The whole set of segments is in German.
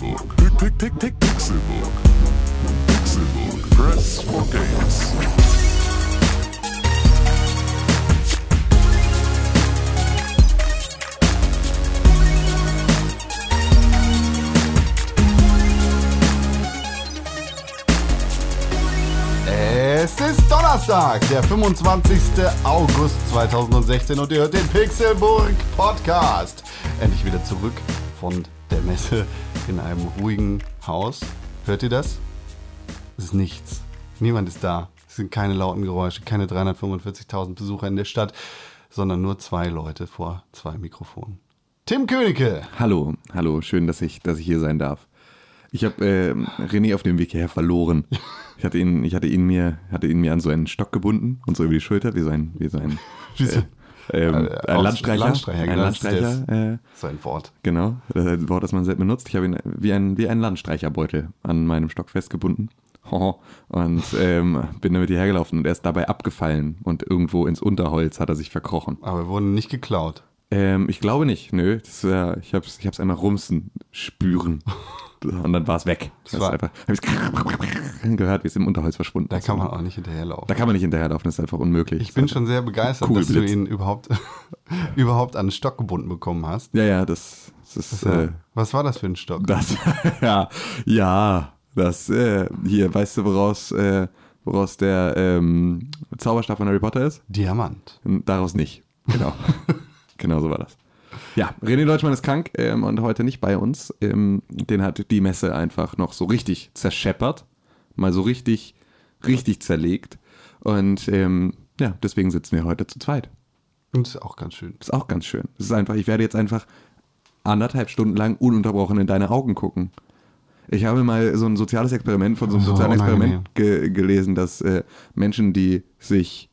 Pixelbook. Pick, pick, pick, pick, Pixelbook. Pixelbook. Press for games. Es ist Donnerstag, der 25. August 2016 und ihr hört den Pixelburg Podcast. Endlich wieder zurück von der Messe in einem ruhigen Haus. Hört ihr das? Es ist nichts. Niemand ist da. Es sind keine lauten Geräusche, keine 345.000 Besucher in der Stadt, sondern nur zwei Leute vor zwei Mikrofonen. Tim Königke. Hallo, hallo, schön, dass ich, dass ich hier sein darf. Ich habe äh, René auf dem Weg hierher verloren. Ich hatte ihn, ich hatte ihn mir, hatte ihn mir an so einen Stock gebunden und so über die Schulter, wie so ein, wie so ein, äh, ähm, Äh, ein Landstreicher. Landstreicher, ein genau, Landstreicher, äh, Sein Wort. genau, das ist ein Wort, das man selten benutzt. Ich habe ihn wie ein, wie ein Landstreicherbeutel an meinem Stock festgebunden. Und ähm, bin damit hierher gelaufen und er ist dabei abgefallen und irgendwo ins Unterholz hat er sich verkrochen. Aber wir wurden nicht geklaut. Ähm, ich glaube nicht, nö. Das, äh, ich hab's, ich hab's einmal rumsen spüren. Und dann war es weg. Das war- einfach, hab ich's gehört, wie es im Unterholz verschwunden Da ist. kann man auch nicht hinterherlaufen. Da kann man nicht hinterherlaufen, das ist einfach unmöglich. Ich bin schon sehr begeistert, Cool, dass du Blitz. ihn überhaupt, überhaupt an den Stock gebunden bekommen hast. Ja, ja, das, das ist. Äh, Was war das für ein Stock? das, ja, ja, das, äh, hier, weißt du, woraus, äh, woraus der ähm, Zauberstab von Harry Potter ist? Diamant. Daraus nicht. Genau. genau so war das. Ja, René Deutschmann ist krank ähm, und heute nicht bei uns. Ähm, den hat die Messe einfach noch so richtig zerscheppert. Mal so richtig, richtig zerlegt. Und ähm, ja, deswegen sitzen wir heute zu zweit. Und ist auch ganz schön. Das ist auch ganz schön. Das ist einfach, ich werde jetzt einfach anderthalb Stunden lang ununterbrochen in deine Augen gucken. Ich habe mal so ein soziales Experiment von so einem sozialen. Experiment ge gelesen, dass äh, Menschen, die sich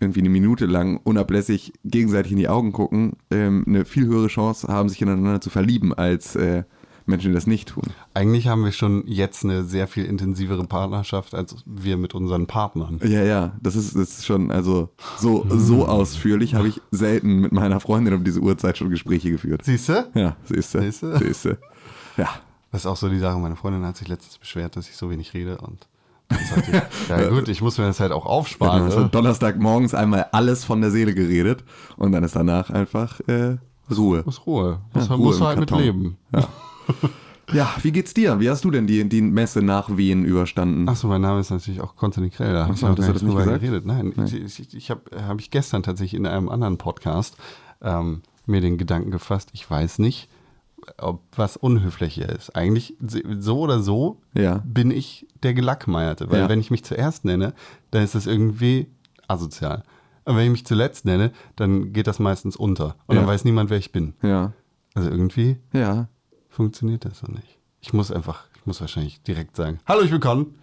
irgendwie eine Minute lang unablässig gegenseitig in die Augen gucken, ähm, eine viel höhere Chance haben, sich ineinander zu verlieben, als äh, Menschen, die das nicht tun. Eigentlich haben wir schon jetzt eine sehr viel intensivere Partnerschaft als wir mit unseren Partnern. Ja, ja, das ist, das ist schon, also so, so ausführlich habe ich selten mit meiner Freundin um diese Uhrzeit schon Gespräche geführt. Siehst du? Ja, siehst du. Siehste? Siehst du. Ja. Das ist auch so die Sache. Meine Freundin hat sich letztens beschwert, dass ich so wenig rede. Und ja gut, ich muss mir das halt auch Ja, aufsparen. hast am ne? Donnerstagmorgens einmal alles von der Seele geredet und dann ist danach einfach äh, Ruhe. Muss Ruhe. Muss, Ja, muss halt mit leben. Ja, wie geht's dir? Wie hast du denn die, die Messe nach Wien überstanden? Achso, mein Name ist natürlich auch Konstantin Krell. Da habe ich noch gar du nicht drüber geredet. Nein, ich, ich, ich habe hab ich gestern tatsächlich in einem anderen Podcast ähm, mir den Gedanken gefasst, ich weiß nicht, ob was unhöflicher ist. Eigentlich so oder so Ja. bin ich der Gelackmeierte. Weil Ja. wenn ich mich zuerst nenne, dann ist das irgendwie asozial. Und wenn ich mich zuletzt nenne, dann geht das meistens unter. Und Ja. dann weiß niemand, wer ich bin. Also irgendwie funktioniert das so nicht. Ich muss einfach, ich muss wahrscheinlich direkt sagen, hallo, ich bin Con.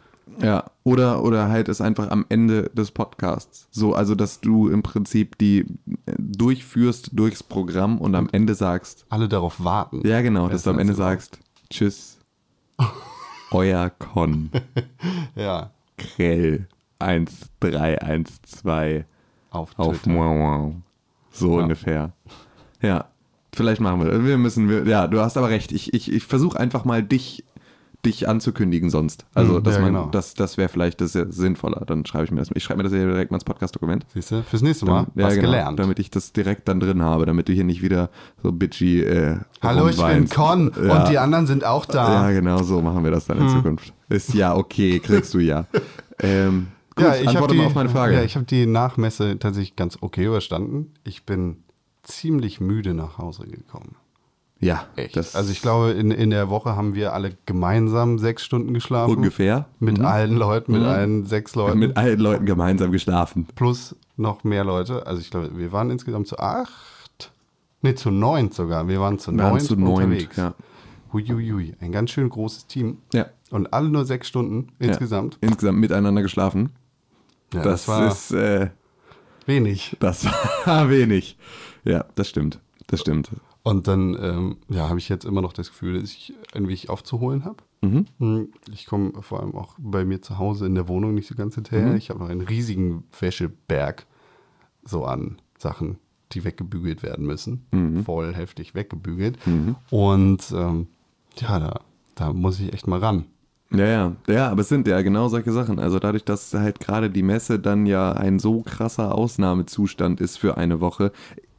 Ja, oder, oder halt es einfach am Ende des Podcasts. So, also dass du im Prinzip die äh, durchführst durchs Programm und am Ende sagst, Alle darauf warten. ja genau, dass du am Ende sagst, tschüss, euer Con, Ja, Krell, 1312. auf, auf Twitter. wow, wow. So Ja. ungefähr. Ja, vielleicht machen wir das. Wir müssen, wir, ja, du hast aber recht. Ich, ich, ich versuche einfach mal dich, dich anzukündigen sonst. Also, Hm, dass ja, man, genau. das, das wäre vielleicht das sinnvoller. Dann schreibe ich mir das. Ich schreibe mir das hier direkt mal ins Podcast-Dokument. Siehst du, fürs nächste Mal Ja, was genau, gelernt. Damit ich das direkt dann drin habe, damit du hier nicht wieder so bitchy äh, Hallo, ich bin. Con Ja. und die anderen sind auch da. Ja, genau, so machen wir das dann in Zukunft. Ist ja okay, kriegst du ja. Ähm, gut, Ja, ich habe antworte die, mal auf meine Frage. Ja, ich habe die Nachmesse tatsächlich ganz okay überstanden. Ich bin ziemlich müde nach Hause gekommen. Ja, Echt. das also ich glaube, in, in der Woche haben wir alle gemeinsam sechs Stunden geschlafen. ungefähr Mit allen Leuten, mit allen sechs Leuten. mit allen Leuten gemeinsam geschlafen. plus noch mehr Leute. Also ich glaube, wir waren insgesamt zu acht. Nee, zu neun sogar. Wir waren zu Wir waren neun zu neunt, unterwegs. ja. Huiuiui. Ein ganz schön großes Team. Ja. Und alle nur sechs Stunden insgesamt. Ja, insgesamt miteinander geschlafen. Ja, das, das, war ist, äh, wenig. das war wenig. Ja, das stimmt. Das stimmt. Und dann ähm, ja, habe ich jetzt immer noch das Gefühl, dass ich ein wenig aufzuholen habe. Mhm. Ich komme vor allem auch bei mir zu Hause in der Wohnung nicht so ganz hinterher. Mhm. Ich habe noch einen riesigen Wäscheberg so an Sachen, die weggebügelt werden müssen. Mhm. Voll heftig weggebügelt. Und ähm, ja, da Da muss ich echt mal ran. Ja, ja, ja, aber es sind ja genau solche Sachen. Also dadurch, dass halt gerade die Messe dann ja ein so krasser Ausnahmezustand ist für eine Woche,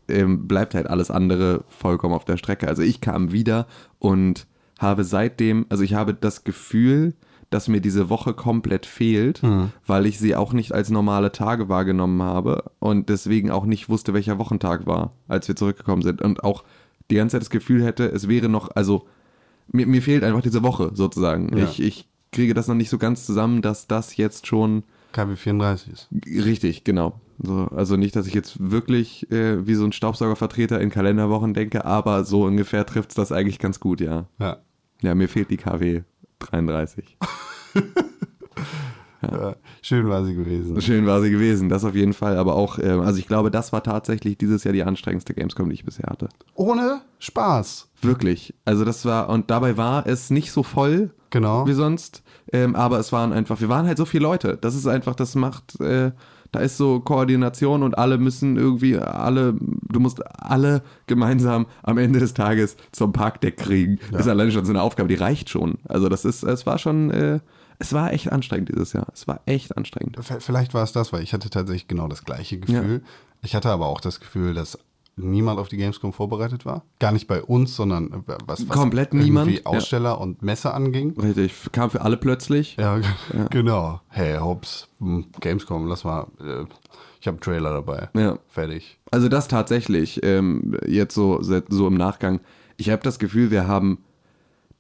ähm, bleibt halt alles andere vollkommen auf der Strecke. Also ich kam wieder und habe seitdem, also ich habe das Gefühl, dass mir diese Woche komplett fehlt, weil ich sie auch nicht als normale Tage wahrgenommen habe und deswegen auch nicht wusste, welcher Wochentag war, als wir zurückgekommen sind. Und auch die ganze Zeit das Gefühl hätte, es wäre noch, also mir, mir fehlt einfach diese Woche sozusagen. Ja. Ich, ich kriege das noch nicht so ganz zusammen, dass das jetzt schon KW 34 ist. richtig, genau. So, also nicht, dass ich jetzt wirklich äh, wie so ein Staubsaugervertreter in Kalenderwochen denke, aber so ungefähr trifft es das eigentlich ganz gut, ja. Ja. Ja, mir fehlt die KW 33. ja. Schön war sie gewesen. Schön war sie gewesen, das auf jeden Fall. Aber auch, äh, also ich glaube, das war tatsächlich dieses Jahr die anstrengendste Gamescom, die ich bisher hatte. Ohne Spaß. Wirklich. Also das war, und dabei war es nicht so voll Genau. wie sonst, ähm, aber es waren einfach, wir waren halt so viele Leute. Das ist einfach, das macht, äh, da ist so Koordination und alle müssen irgendwie, alle, du musst alle gemeinsam am Ende des Tages zum Parkdeck kriegen. Das ist alleine schon so eine Aufgabe, die reicht schon. Also das ist, es war schon, äh, es war echt anstrengend dieses Jahr. Es war echt anstrengend. Vielleicht war es das, weil ich hatte tatsächlich genau das gleiche Gefühl. Ich hatte aber auch das Gefühl, dass niemand auf die Gamescom vorbereitet war. Gar nicht bei uns, sondern äh, was, was Komplett niemand, ja. Aussteller und Messe anging. Richtig, kam für alle plötzlich. Ja, genau. Hey, Hobbs, hm, Gamescom, lass mal. Äh, ich habe einen Trailer dabei. Ja. Fertig. Also das tatsächlich, ähm, jetzt so, so im Nachgang. Ich habe das Gefühl, wir haben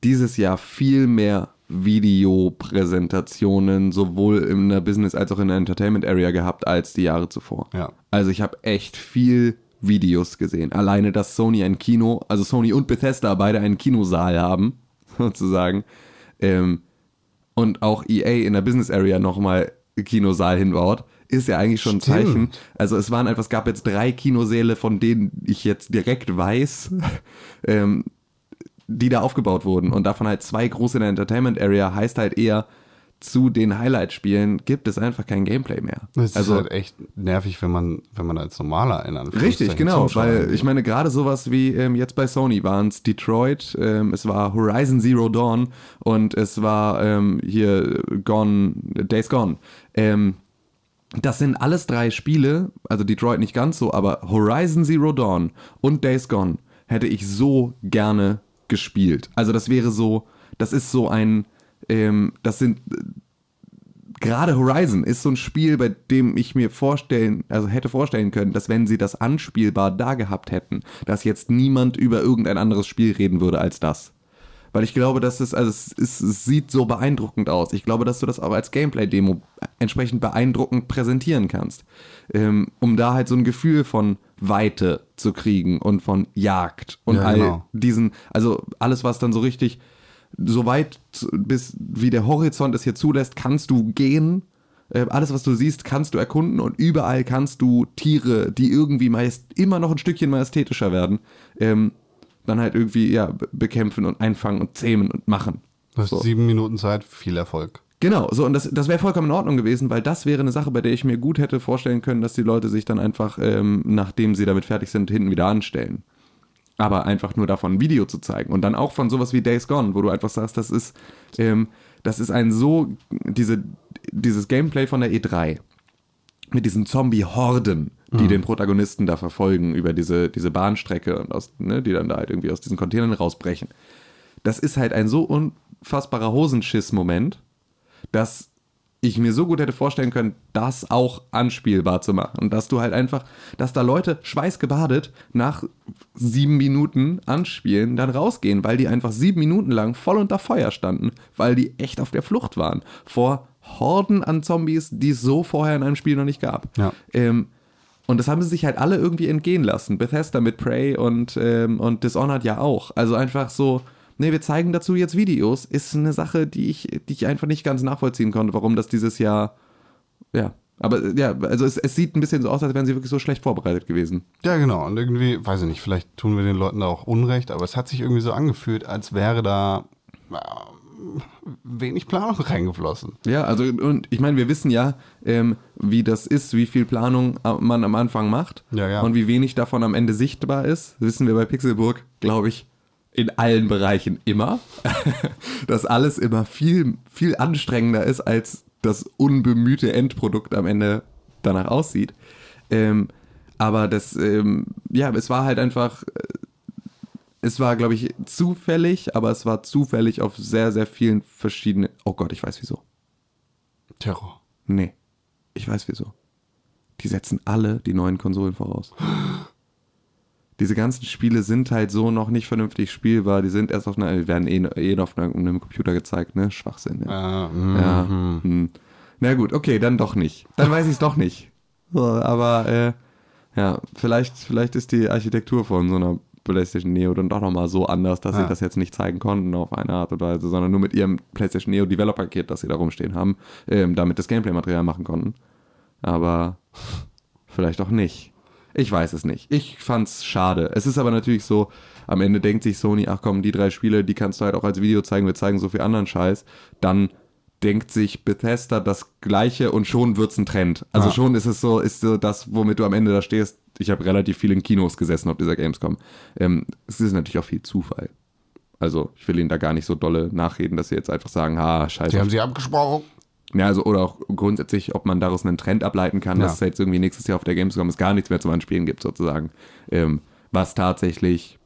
dieses Jahr viel mehr Videopräsentationen sowohl in der Business als auch in der Entertainment Area gehabt als die Jahre zuvor. Ja. Also ich habe echt viel Videos gesehen. Alleine, dass Sony ein Kino, also Sony und Bethesda beide einen Kinosaal haben, sozusagen. Ähm, und auch EA in der Business Area nochmal Kinosaal hinbaut, ist ja eigentlich schon ein Stimmt. Zeichen. Also es waren einfach, es gab jetzt drei Kinosäle, von denen ich jetzt direkt weiß, ähm, die da aufgebaut wurden. Und davon halt zwei große in der Entertainment Area heißt halt eher, zu den Highlight-Spielen gibt es einfach kein Gameplay mehr. Es also ist halt echt nervig, wenn man, wenn man als normaler in Richtig, genau, weil ich meine, gerade sowas wie ähm, jetzt bei Sony waren es Detroit, ähm, es war Horizon Zero Dawn und es war ähm, hier Gone, Days Gone. Ähm, das sind alles drei Spiele, also Detroit nicht ganz so, aber Horizon Zero Dawn und Days Gone hätte ich so gerne gespielt. Also das wäre so, das ist so ein, ähm, das sind gerade Horizon ist so ein Spiel, bei dem ich mir vorstellen, also hätte vorstellen können, dass wenn sie das anspielbar da gehabt hätten, dass jetzt niemand über irgendein anderes Spiel reden würde als das. Weil ich glaube, dass es, also es, ist, es sieht so beeindruckend aus. Ich glaube, dass du das auch als Gameplay-Demo entsprechend beeindruckend präsentieren kannst. Ähm, um da halt so ein Gefühl von Weite zu kriegen und von Jagd und Ja, all genau. diesen, also alles, was dann so richtig, so weit bis wie der Horizont es hier zulässt, kannst du gehen. Äh, Alles, was du siehst, kannst du erkunden und überall kannst du Tiere, die irgendwie meist immer noch ein Stückchen majestätischer werden, ähm, dann halt irgendwie ja, be- bekämpfen und einfangen und zähmen und machen. Du hast So. sieben Minuten Zeit, viel Erfolg. Genau, so und das, das wäre vollkommen in Ordnung gewesen, weil das wäre eine Sache, bei der ich mir gut hätte vorstellen können, dass die Leute sich dann einfach, ähm, nachdem sie damit fertig sind, hinten wieder anstellen. Aber einfach nur davon ein Video zu zeigen und dann auch von sowas wie Days Gone, wo du einfach sagst, das ist, ähm, das ist ein so, diese, dieses Gameplay von der E3 mit diesen Zombie-Horden, die den Protagonisten da verfolgen über diese, diese Bahnstrecke und aus, ne, die dann da halt irgendwie aus diesen Containern rausbrechen. Das ist halt ein so unfassbarer Hosenschiss-Moment, dass ich mir so gut hätte vorstellen können, das auch anspielbar zu machen. Und dass du halt einfach, dass da Leute schweißgebadet nach sieben Minuten anspielen, dann rausgehen, weil die einfach sieben Minuten lang voll unter Feuer standen, weil die echt auf der Flucht waren. Vor Horden an Zombies, die es so vorher in einem Spiel noch nicht gab. Ja. Ähm, und das haben sie sich halt alle irgendwie entgehen lassen. Bethesda mit Prey und, ähm, und Dishonored ja auch. Also einfach so, nee, wir zeigen dazu jetzt Videos, ist eine Sache, die ich, die ich einfach nicht ganz nachvollziehen konnte, warum das dieses Jahr, ja. Aber ja, also es, es sieht ein bisschen so aus, als wären sie wirklich so schlecht vorbereitet gewesen. Ja, genau. Und irgendwie, weiß ich nicht, vielleicht tun wir den Leuten da auch Unrecht, aber es hat sich irgendwie so angefühlt, als wäre da äh, wenig Planung reingeflossen. Ja, also und ich meine, wir wissen ja, ähm, wie das ist, wie viel Planung man am Anfang macht Ja, ja. und wie wenig davon am Ende sichtbar ist. Wissen wir bei Pixelburg, glaube ich, in allen Bereichen immer. dass alles immer viel, viel anstrengender ist, als das unbemühte Endprodukt am Ende danach aussieht. Ähm, aber das, ähm, ja, es war halt einfach, äh, es war, glaube ich, zufällig, aber es war zufällig auf sehr, sehr vielen verschiedenen. Oh Gott, ich weiß wieso. Terror. Nee, ich weiß wieso. Die setzen alle die neuen Konsolen voraus. Diese ganzen Spiele sind halt so noch nicht vernünftig spielbar. Die sind erst auf einer, werden eh, eh auf einem Computer gezeigt, ne? Schwachsinn. Ja. Ah, mm, Ja. Hm. Na gut, okay, dann doch nicht. Dann weiß ich es doch nicht. So, aber äh, ja, vielleicht, vielleicht ist die Architektur von so einer PlayStation Neo dann doch nochmal so anders, dass Ja. sie das jetzt nicht zeigen konnten auf eine Art und Weise, sondern nur mit ihrem PlayStation Neo Developer Kit, das sie da rumstehen haben, ähm, damit das Gameplay-Material machen konnten. Aber vielleicht auch nicht. Ich weiß es nicht. Ich fand's schade. Es ist aber natürlich so, am Ende denkt sich Sony, ach komm, die drei Spiele, die kannst du halt auch als Video zeigen, wir zeigen so viel anderen Scheiß. Dann denkt sich Bethesda das Gleiche und schon wird's ein Trend. Also Ja. schon ist es so, ist so das, womit du am Ende da stehst. Ich habe relativ viel in Kinos gesessen auf dieser Gamescom. Ähm, es ist natürlich auch viel Zufall. Also ich will ihnen da gar nicht so dolle nachreden, dass sie jetzt einfach sagen, ha, scheiße. Die haben sie abgesprochen. Ja, also oder auch grundsätzlich, ob man daraus einen Trend ableiten kann, Ja. dass es jetzt irgendwie nächstes Jahr auf der Gamescom es gar nichts mehr zum Anspielen gibt, sozusagen. Ähm, was tatsächlich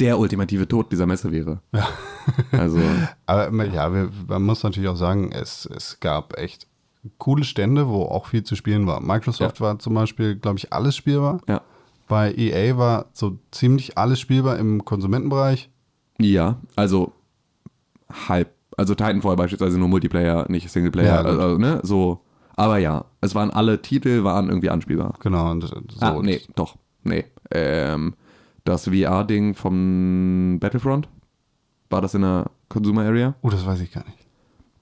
der ultimative Tod dieser Messe wäre. Ja. Also, Aber man- ja, wir, man muss natürlich auch sagen, es, es gab echt coole Stände, wo auch viel zu spielen war. Microsoft war zum Beispiel, glaube ich, alles spielbar. ja. Bei EA war so ziemlich alles spielbar im Konsumentenbereich. Ja, also halb. Also Titanfall beispielsweise nur Multiplayer, nicht Singleplayer. Ja, also, ne, so. Aber ja, es waren alle Titel, waren irgendwie anspielbar. Genau. Und so. ah, nee, doch. Nee. Ähm, das VR-Ding vom Battlefront, war das in der Consumer Area? Oh, das weiß ich gar nicht.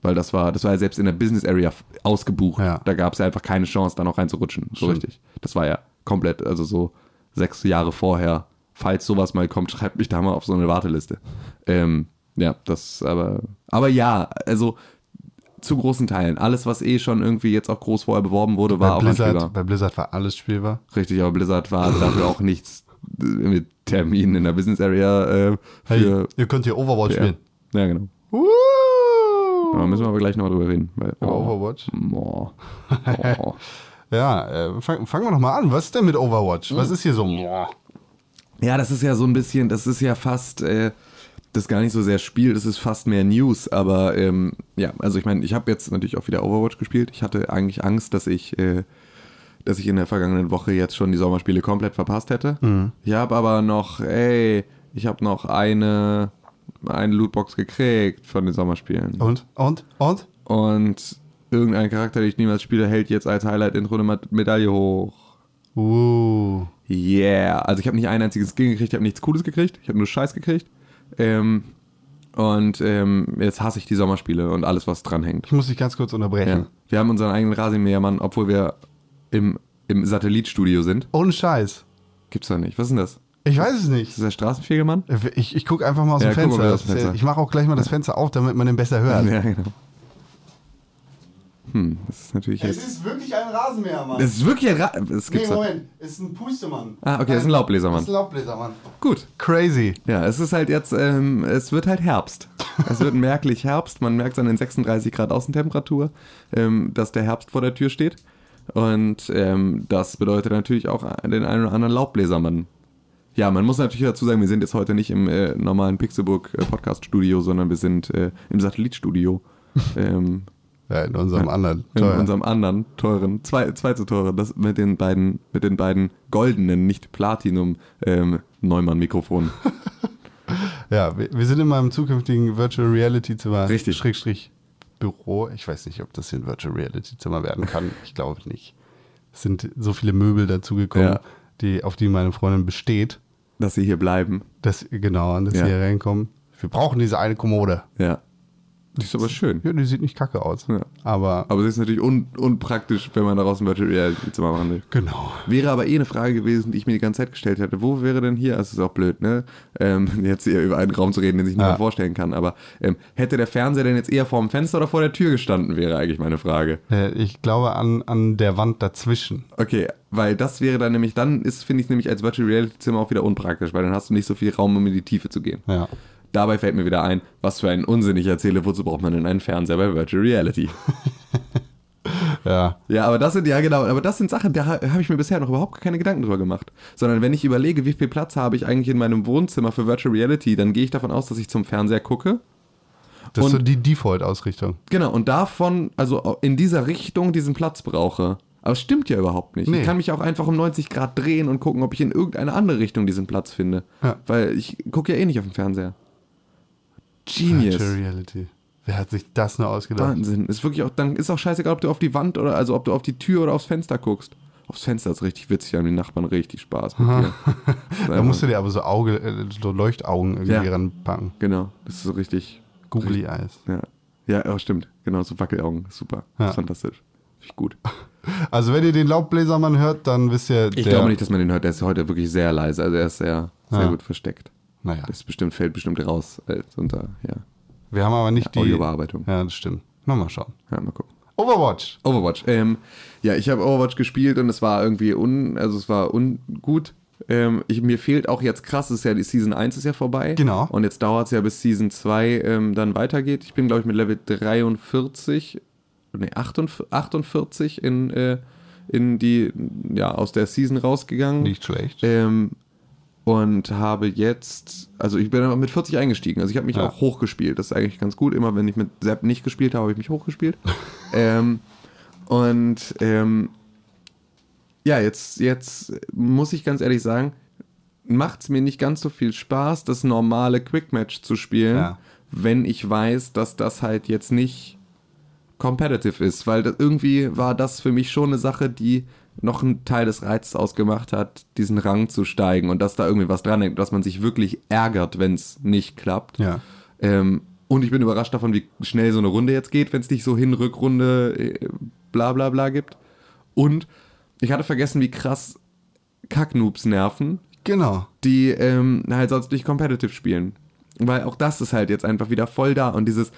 Weil das war, das war ja selbst in der Business Area ausgebucht. Ja. Da gab es ja einfach keine Chance, da noch reinzurutschen. So Stimmt. richtig. Das war ja komplett, also so sechs Jahre vorher. Falls sowas mal kommt, schreibt mich da mal auf so eine Warteliste. Ähm, ja, das aber. Aber ja, also zu großen Teilen. Alles, was eh schon irgendwie jetzt auch groß vorher beworben wurde, war Bei auch Blizzard, anspielbar. bei Blizzard war alles spielbar. Richtig, aber Blizzard war dafür auch nichts äh, mit Terminen in der Business Area äh, Hey, für. ihr könnt hier Overwatch ja. spielen. ja, genau. Woo! Da müssen wir aber gleich noch drüber reden. Weil, Über Overwatch? Oh. Oh. Ja, äh, fang, fangen wir doch mal an. Was ist denn mit Overwatch? Hm. Was ist hier so? Ja, das ist ja so ein bisschen, das ist ja fast, äh, das ist gar nicht so sehr Spiel, das ist fast mehr News, aber ähm, ja, also ich meine, ich habe jetzt natürlich auch wieder Overwatch gespielt. Ich hatte eigentlich Angst, dass ich, äh, dass ich in der vergangenen Woche jetzt schon die Sommerspiele komplett verpasst hätte. Ich habe aber noch, ey, ich habe noch eine, eine Lootbox gekriegt von den Sommerspielen. Und? Und? Und? Und irgendein Charakter, den ich niemals spiele, hält jetzt als Highlight-Intro eine Medaille hoch. Uh. Yeah. Also ich habe nicht einen einzigen Skin gekriegt, ich habe nichts Cooles gekriegt, ich habe nur Scheiß gekriegt. Ähm, und ähm, jetzt hasse ich die Sommerspiele und alles, was dranhängt. Ich muss dich ganz kurz unterbrechen. Ja. Wir haben unseren eigenen Rasenmähermann, obwohl wir im, im Satellitstudio sind. Ohne Scheiß. Gibt's doch nicht. Was ist denn das? Ich weiß es Ist nicht. das der Straßenfegemann? Ich, ich gucke einfach mal aus Ja, dem Fenster. aus dem Fenster. Ich mache auch gleich mal das Fenster auf, damit man den besser hört. Ja, genau. Hm, das ist natürlich jetzt. ist wirklich ein Rasenmähermann. Das ist wirklich ein Ra das gibt's doch. Es ist ein Pustemann. Ah, okay, das ist ein Laubbläsermann. Das ist ein Laubbläsermann. Gut. Crazy. Ja, es ist halt jetzt, ähm, es wird halt Herbst. Es wird merklich Herbst. Man merkt es an den 36 Grad Außentemperatur, ähm, dass der Herbst vor der Tür steht. Und ähm, das bedeutet natürlich auch den einen oder anderen Laubbläsermann. Ja, man muss natürlich dazu sagen, wir sind jetzt heute nicht im äh, normalen Pixelburg äh, Podcast Studio, sondern wir sind äh, im Satellitstudio. ähm, Ja, in unserem anderen. in Teuer. unserem anderen teuren, zwei, zwei zu teuren, das mit den beiden, mit den beiden goldenen, nicht Platinum ähm, Neumann-Mikrofonen. Ja, wir, wir sind in meinem zukünftigen Virtual Reality Zimmer. Richtig. Schrägstrich Büro. Ich weiß nicht, ob das hier ein Virtual Reality Zimmer werden kann. Ich glaube nicht. Es sind so viele Möbel dazugekommen, Ja. die, auf die meine Freundin besteht, dass sie hier bleiben. dass genau, dass Ja. sie hier reinkommen. Wir brauchen diese eine Kommode. Ja. Die ist aber schön. Ja, die sieht nicht kacke aus. Ja. Aber, Aber es ist natürlich un unpraktisch, wenn man daraus ein Virtual Reality Zimmer machen will. genau. Wäre aber eh eine Frage gewesen, die ich mir die ganze Zeit gestellt hätte. Wo wäre denn hier, das ist auch blöd, ne? Ähm, jetzt hier über einen Raum zu reden, den sich niemand vorstellen kann, aber ähm, hätte der Fernseher denn jetzt eher vor dem Fenster oder vor der Tür gestanden, wäre eigentlich meine Frage. Äh, Ich glaube an, an der Wand dazwischen. Okay, weil das wäre dann nämlich, dann ist, finde ich nämlich als Virtual Reality Zimmer auch wieder unpraktisch, weil dann hast du nicht so viel Raum, um in die Tiefe zu gehen. Ja. Dabei fällt mir wieder ein, was für einen Unsinn ich erzähle, wozu braucht man denn einen Fernseher bei Virtual Reality? Ja. Ja, aber das sind, ja genau, aber das sind Sachen, da ha- habe ich mir bisher noch überhaupt keine Gedanken drüber gemacht. Sondern wenn ich überlege, wie viel Platz habe ich eigentlich in meinem Wohnzimmer für Virtual Reality, dann gehe ich davon aus, dass ich zum Fernseher gucke. Das ist Und- so die Default-Ausrichtung. Genau, und davon, also in dieser Richtung diesen Platz brauche. Aber es stimmt ja überhaupt nicht. Nee. Ich kann mich auch einfach um 90 Grad drehen und gucken, ob ich in irgendeine andere Richtung diesen Platz finde. Ja. Weil ich gucke ja eh nicht auf dem Fernseher. Genius. Virtual Reality. Wer hat sich das nur ausgedacht? Wahnsinn. Ist wirklich auch, dann ist auch scheißegal, ob du auf die Wand oder also ob du auf die Tür oder aufs Fenster guckst. Aufs Fenster ist richtig witzig, haben die Nachbarn richtig Spaß mit dir. Da musst du dir aber so Auge, äh, so Leuchtaugen irgendwie Ja. ranpacken. Genau, das ist so richtig. Googly Eyes. Ja, ja oh, stimmt. Genau, so Wackelaugen. Super. Ja. Fantastisch. Finde ich gut. Also wenn ihr den Laubbläsermann hört, dann wisst ihr, Ich glaube nicht, dass man den hört. Der ist heute wirklich sehr leise. Also er ist sehr, sehr Ja. gut versteckt. Naja, Das bestimmt, fällt bestimmt raus als unter ja, wir haben aber nicht die... Audiobearbeitung. Ja, das stimmt. Nochmal schauen. Ja, mal gucken. Overwatch. Overwatch. Ähm, ja, ich habe Overwatch gespielt und es war irgendwie un, also es war ungut. Ähm, ich, mir fehlt auch jetzt krass, es ist ja die Season 1 ist ja vorbei. Genau. Und jetzt dauert es ja bis Season 2 ähm, dann weitergeht. Ich bin, glaube ich, mit Level 43, nee, 48, 48 in, äh, in die, ja, aus der Season rausgegangen. Nicht schlecht. Ähm, und habe jetzt, also ich bin mit 40 eingestiegen. Also ich habe mich Ja. auch hochgespielt. Das ist eigentlich ganz gut. Immer wenn ich mit Sepp nicht gespielt habe, habe ich mich hochgespielt. ähm, und ähm, ja, jetzt, jetzt muss ich ganz ehrlich sagen, macht es mir nicht ganz so viel Spaß, das normale Quick-Match zu spielen, Ja. wenn ich weiß, dass das halt jetzt nicht competitive ist, weil das, irgendwie war das für mich schon eine Sache, die noch einen Teil des Reizes ausgemacht hat, diesen Rang zu steigen und dass da irgendwie was dran hängt, dass man sich wirklich ärgert, wenn es nicht klappt. Ja. Ähm, und ich bin überrascht davon, wie schnell so eine Runde jetzt geht, wenn es nicht so hin, Rückrunde, äh, bla bla bla gibt. Und ich hatte vergessen, wie krass Kacknoobs nerven, Genau. die ähm, halt sonst nicht competitive spielen. Weil auch das ist halt jetzt einfach wieder voll da und dieses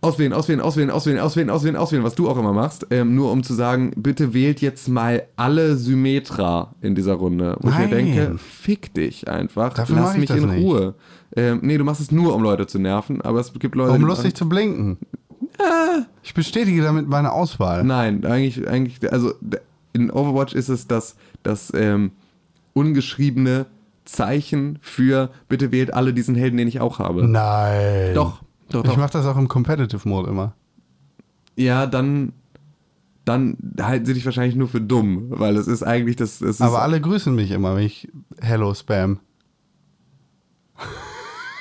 Auswählen, auswählen, auswählen, auswählen, auswählen, auswählen, auswählen, was du auch immer machst, ähm, nur um zu sagen, bitte wählt jetzt mal alle Symmetra in dieser Runde. Wo ich mir Nein. denke, fick dich einfach, Dafür lass ich mich in nicht. Ruhe. Ähm, nee, du machst es nur, um Leute zu nerven, aber es gibt Leute, Um lustig zu blinken. Ich bestätige damit meine Auswahl. Nein, eigentlich, eigentlich, also in Overwatch ist es das, das ähm, ungeschriebene Zeichen für bitte wählt alle diesen Helden, den ich auch habe. Nein. Doch, doch, Ich mache das auch im Competitive Mode immer. Ja, dann, dann halten sie dich wahrscheinlich nur für dumm, weil es ist eigentlich das. Ist Aber alle grüßen mich immer, wenn ich Hello Spam.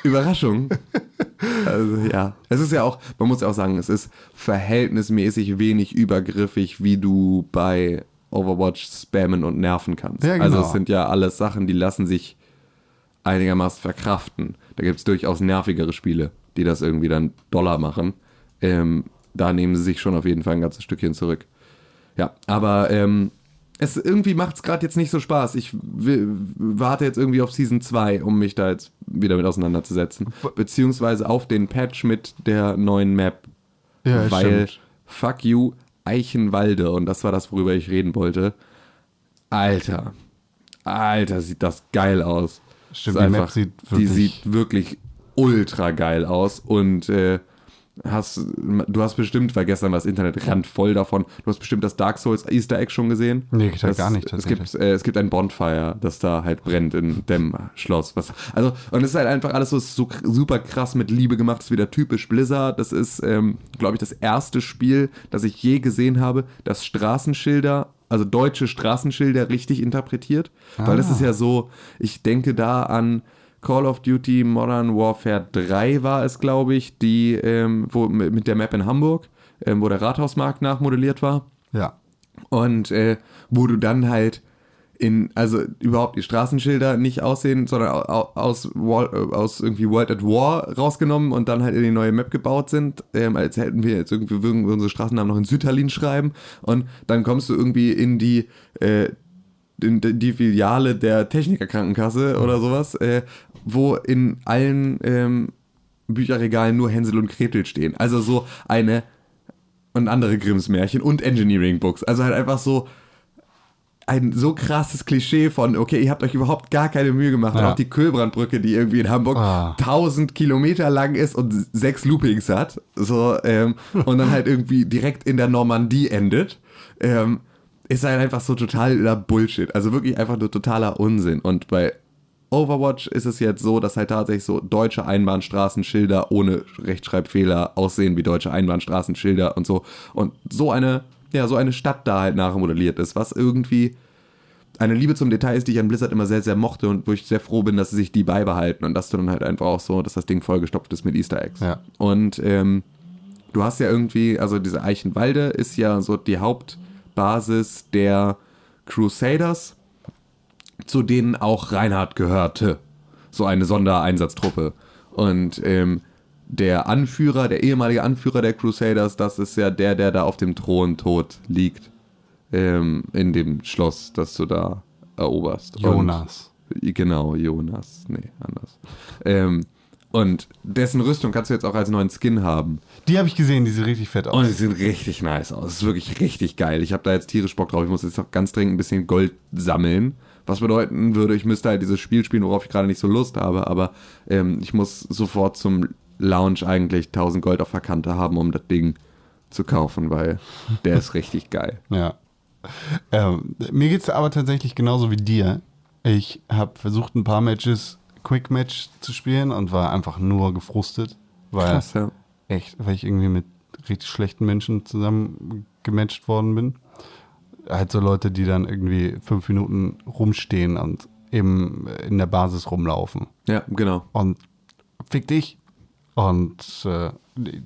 Überraschung. also ja, es ist ja auch, man muss ja auch sagen, es ist verhältnismäßig wenig übergriffig, wie du bei Overwatch spammen und nerven kannst. Ja, genau. Also es sind ja alles Sachen, die lassen sich einigermaßen verkraften. Da gibt es durchaus nervigere Spiele, die das irgendwie dann Dollar machen. Ähm, da nehmen sie sich schon auf jeden Fall ein ganzes Stückchen zurück. Ja, aber ähm, es irgendwie macht es gerade jetzt nicht so Spaß. Ich warte jetzt irgendwie auf Season 2, um mich da jetzt wieder mit auseinanderzusetzen. Beziehungsweise auf den Patch mit der neuen Map. Ja, weil stimmt. fuck you, Eichenwalde. Und das war das, worüber ich reden wollte. Alter. Alter, sieht das geil aus. Stimmt, die Map sieht die wirklich- sieht wirklich ultra geil aus. Und äh, hast, du hast bestimmt, weil gestern war das Internet randvoll davon, du hast bestimmt das Dark Souls Easter Egg schon gesehen. Nee, ich das, gar nicht Es gibt, äh, es gibt ein Bonfire, das da halt brennt in dem Schloss. Was, also, und es ist halt einfach alles so, so super krass mit Liebe gemacht. Das ist wieder typisch Blizzard. Das ist, ähm, glaube ich, das erste Spiel, das ich je gesehen habe, das Straßenschilder, also deutsche Straßenschilder richtig interpretiert. Weil das ist ja so, ich denke da an Call of Duty Modern Warfare 3 war es, glaube ich, die, ähm, wo, mit der Map in Hamburg, ähm, wo der Rathausmarkt nachmodelliert war. Ja. Und äh, wo du dann halt in, also überhaupt die Straßenschilder nicht aussehen, sondern au- au- aus, Wall, äh, aus irgendwie World at War rausgenommen und dann halt in die neue Map gebaut sind, ähm, als hätten wir jetzt irgendwie würden unsere Straßennamen noch in Sütterlin schreiben und dann kommst du irgendwie in die äh, in die Filiale der Technikerkrankenkasse oder sowas, äh, wo in allen ähm, Bücherregalen nur Hänsel und Gretel stehen. Also so eine und andere Grimms Märchen und Engineering Books. Also halt einfach so ein so krasses Klischee von, okay, ihr habt euch überhaupt gar keine Mühe gemacht. Und Ja. auch die Köhlbrandbrücke, die irgendwie in Hamburg Ah. 1000 Kilometer lang ist und sechs Loopings hat. So, ähm, und dann halt irgendwie direkt in der Normandie endet. Ähm, ist halt einfach so totaler Bullshit. Also wirklich einfach nur totaler Unsinn. Und bei Overwatch ist es jetzt so, dass halt tatsächlich so deutsche Einbahnstraßenschilder ohne Rechtschreibfehler aussehen wie deutsche Einbahnstraßenschilder und so. Und so eine, ja, so eine Stadt da halt nachmodelliert ist, was irgendwie eine Liebe zum Detail ist, die ich an Blizzard immer sehr, sehr mochte und wo ich sehr froh bin, dass sie sich die beibehalten und dass du dann halt einfach auch so, dass das Ding vollgestopft ist mit Easter Eggs. Ja. Und ähm, du hast ja irgendwie, also diese Eichenwalde ist ja so die Hauptbasis der Crusaders, zu denen auch Reinhard gehörte. So eine Sondereinsatztruppe. Und ähm, der Anführer, der ehemalige Anführer der Crusaders, das ist ja der, der da auf dem Thron tot liegt. Ähm, in dem Schloss, das du da eroberst. Jonas. Und, genau, Jonas. Nee, anders. Ähm, und dessen Rüstung kannst du jetzt auch als neuen Skin haben. Die habe ich gesehen, die sieht richtig fett Und aus. sie sehen richtig nice aus. Es ist wirklich richtig geil. Ich habe da jetzt tierisch Bock drauf. Ich muss jetzt noch ganz dringend ein bisschen Gold sammeln. Was bedeuten würde, ich müsste halt dieses Spiel spielen, worauf ich gerade nicht so Lust habe. Aber ähm, ich muss sofort zum Launch eigentlich 1000 Gold auf der Kante haben, um das Ding zu kaufen, weil der ist richtig geil. Ja. Ähm, mir geht es aber tatsächlich genauso wie dir. Ich habe versucht, ein paar Matches Quick Match zu spielen und war einfach nur gefrustet, weil Krass, ja. echt, weil ich irgendwie mit richtig schlechten Menschen zusammen gematcht worden bin. Halt so Leute, die dann irgendwie fünf Minuten rumstehen und eben in der Basis rumlaufen. Ja, genau. Und fick dich. Und äh,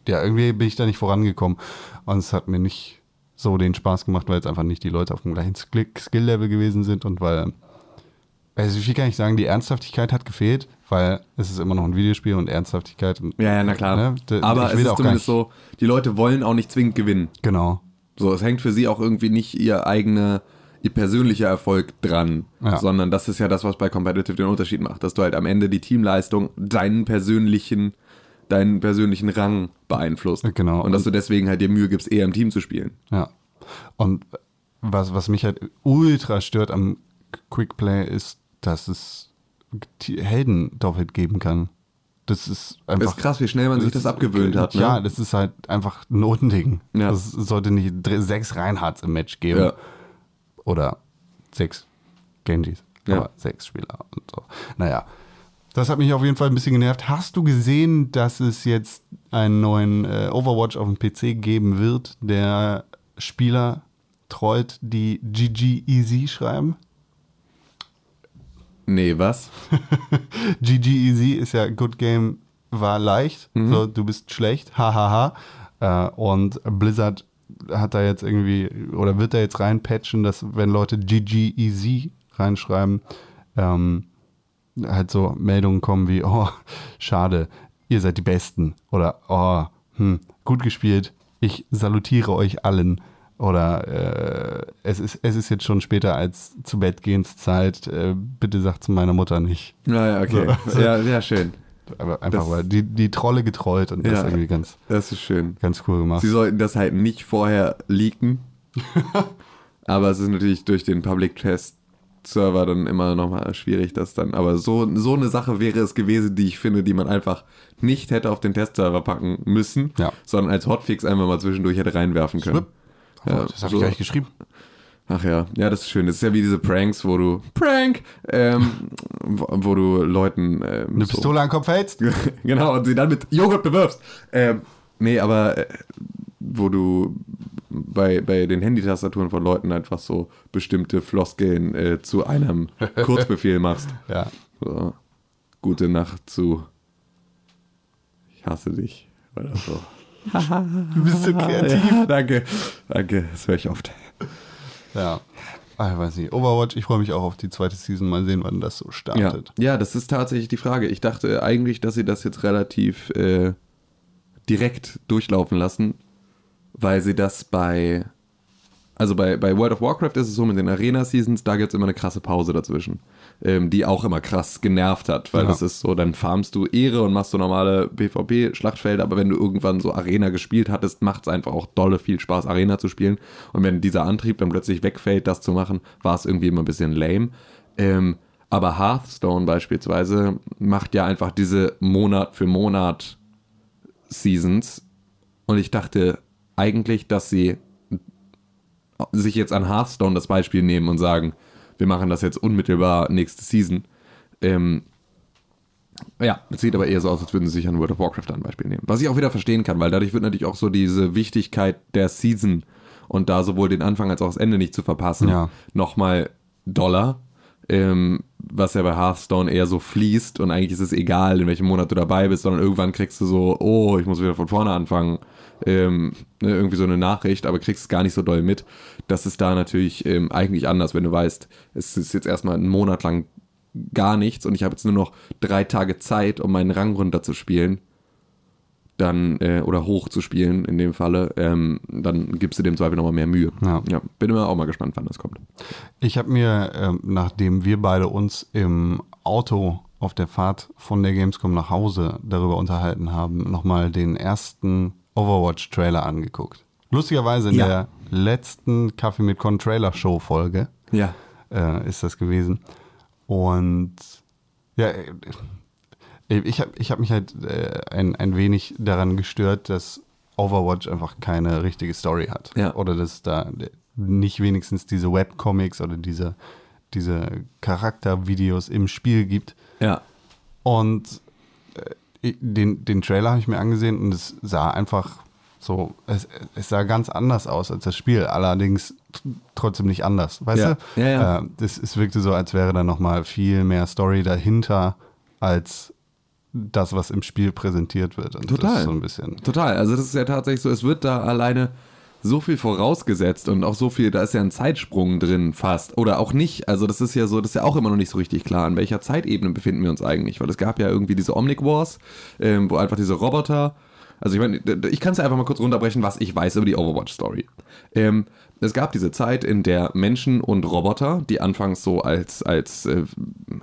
ja, irgendwie bin ich da nicht vorangekommen. Und es hat mir nicht so den Spaß gemacht, weil es einfach nicht die Leute auf dem gleichen Skill- Skill-Level gewesen sind und weil, also ich will gar nicht sagen, die Ernsthaftigkeit hat gefehlt, weil es ist immer noch ein Videospiel und Ernsthaftigkeit. Und, Ja, ja, na klar. Ne, d- Aber es ist zumindest so, die Leute wollen auch nicht zwingend gewinnen. Genau. So, es hängt für sie auch irgendwie nicht ihr eigener, ihr persönlicher Erfolg dran, Ja. sondern das ist ja das, was bei Competitive den Unterschied macht, dass du halt am Ende die Teamleistung deinen persönlichen, deinen persönlichen Rang beeinflusst. Genau. Und dass du deswegen halt dir Mühe gibst, eher im Team zu spielen. Ja. Und was, was mich halt ultra stört am Quickplay ist, dass es Helden doppelt geben kann. Das ist einfach. ist krass, wie schnell man sich das abgewöhnt hat, ne? Ja, das ist halt einfach ein Notending. Ja. Es sollte nicht sechs Reinhards im Match geben. Ja. Oder sechs Genjis. Ja. Aber sechs Spieler und so. Naja. Das hat mich auf jeden Fall ein bisschen genervt. Hast du gesehen, dass es jetzt einen neuen äh, Overwatch auf dem PC geben wird, der Spieler trollt, die GG Easy schreiben? Nee, was? GG Easy ist ja Good Game war leicht, so du bist schlecht, hahaha. Äh, und Blizzard hat da jetzt irgendwie oder wird da jetzt reinpatchen, dass wenn Leute GG Easy reinschreiben, ähm, halt so Meldungen kommen wie, oh, schade, ihr seid die Besten. Oder oh, hm, gut gespielt, ich salutiere euch allen oder äh, es, ist, es ist jetzt schon später als zu Bett Zeit, äh, bitte sagt zu meiner Mutter nicht. Naja, okay. So. Ja, sehr schön. Aber einfach Das- weil die, die Trolle getrollt und das Ja. ist irgendwie ganz, Das ist schön. ganz cool gemacht. Sie sollten das halt nicht vorher leaken. aber es ist natürlich durch den Public Test Server dann immer nochmal schwierig, das dann. Aber so, so eine Sache wäre es gewesen, die ich finde, die man einfach nicht hätte auf den Testserver packen müssen, Ja. sondern als Hotfix einfach mal zwischendurch hätte reinwerfen können. Ja, das habe so. ich gleich geschrieben. Ach ja, ja, das ist schön. Das ist ja wie diese Pranks, wo du Prank, ähm, wo, wo du Leuten ähm, Eine so- Pistole an den Kopf hältst? genau, und sie dann mit Joghurt bewirfst. Ähm, nee, aber äh, wo du bei, bei den Handytastaturen von Leuten einfach so bestimmte Floskeln äh, zu einem Kurzbefehl machst. Ja. So, gute Nacht zu Ich hasse dich. Oder so. Du bist so kreativ. Ja, danke, danke, das höre ich oft. Ja. Ah, ich weiß nicht. Overwatch, ich freue mich auch auf die zweite Season. Mal sehen, wann das so Ja. startet. ja, das ist tatsächlich die Frage. Ich dachte eigentlich, dass sie das jetzt relativ äh, direkt durchlaufen lassen, weil sie das bei. Also bei, bei World of Warcraft ist es so mit den Arena-Seasons, da gibt es immer eine krasse Pause dazwischen, ähm, die auch immer krass genervt hat, weil Ja. das ist so, dann farmst du Ehre und machst so normale PvP-Schlachtfelder, aber wenn du irgendwann so Arena gespielt hattest, macht es einfach auch dolle viel Spaß, Arena zu spielen. Und wenn dieser Antrieb dann plötzlich wegfällt, das zu machen, war es irgendwie immer ein bisschen lame. Ähm, aber Hearthstone beispielsweise macht ja einfach diese Monat für Monat Seasons. Und ich dachte eigentlich, dass sie sich jetzt an Hearthstone das Beispiel nehmen und sagen, wir machen das jetzt unmittelbar nächste Season. Ähm, ja, es sieht aber eher so aus, als würden sie sich an World of Warcraft ein Beispiel nehmen. Was ich auch wieder verstehen kann, weil dadurch wird natürlich auch so diese Wichtigkeit der Season und da sowohl den Anfang als auch das Ende nicht zu verpassen, Ja. nochmal doller. Ähm, was ja bei Hearthstone eher so fließt und eigentlich ist es egal, in welchem Monat du dabei bist, sondern irgendwann kriegst du so, oh, ich muss wieder von vorne anfangen. Ähm, ne, irgendwie so eine Nachricht, aber kriegst es gar nicht so doll mit. Das ist da natürlich ähm, eigentlich anders, wenn du weißt, es ist jetzt erstmal einen Monat lang gar nichts und ich habe jetzt nur noch drei Tage Zeit, um meinen Rang runterzuspielen, dann, äh, oder hoch zu spielen in dem Falle, ähm, dann gibst du dem Zweifel nochmal mehr Mühe. Ja. bin immer auch mal gespannt, wann das kommt. Ich habe mir, ähm, nachdem wir beide uns im Auto auf der Fahrt von der Gamescom nach Hause darüber unterhalten haben, nochmal den ersten Overwatch-Trailer angeguckt. Lustigerweise in Ja. der letzten Kaffee mit Con Trailer Show Folge Ja. äh, ist das gewesen. Und ja, äh, ich habe ich hab mich halt äh, ein, ein wenig daran gestört, dass Overwatch einfach keine richtige Story hat. Ja. Oder dass da nicht wenigstens diese Webcomics oder diese, diese Charaktervideos im Spiel gibt. Ja. Und den, den Trailer habe ich mir angesehen und es sah einfach so, es, es sah ganz anders aus als das Spiel, allerdings trotzdem nicht anders. Weißt Ja. du? Ja, ja. Äh, das, es wirkte so, als wäre da nochmal viel mehr Story dahinter als das, was im Spiel präsentiert wird. Und Total. so ein bisschen. Total. Also das ist ja tatsächlich so, es wird da alleine so viel vorausgesetzt und auch so viel, da ist ja ein Zeitsprung drin fast. Oder auch nicht. Also das ist ja so, das ist ja auch immer noch nicht so richtig klar, an welcher Zeitebene befinden wir uns eigentlich. Weil es gab ja irgendwie diese Omnic Wars, ähm, wo einfach diese Roboter. Also ich meine, ich kann es ja einfach mal kurz runterbrechen, was ich weiß über die Overwatch-Story. Ähm, es gab diese Zeit, in der Menschen und Roboter, die anfangs so als, als äh,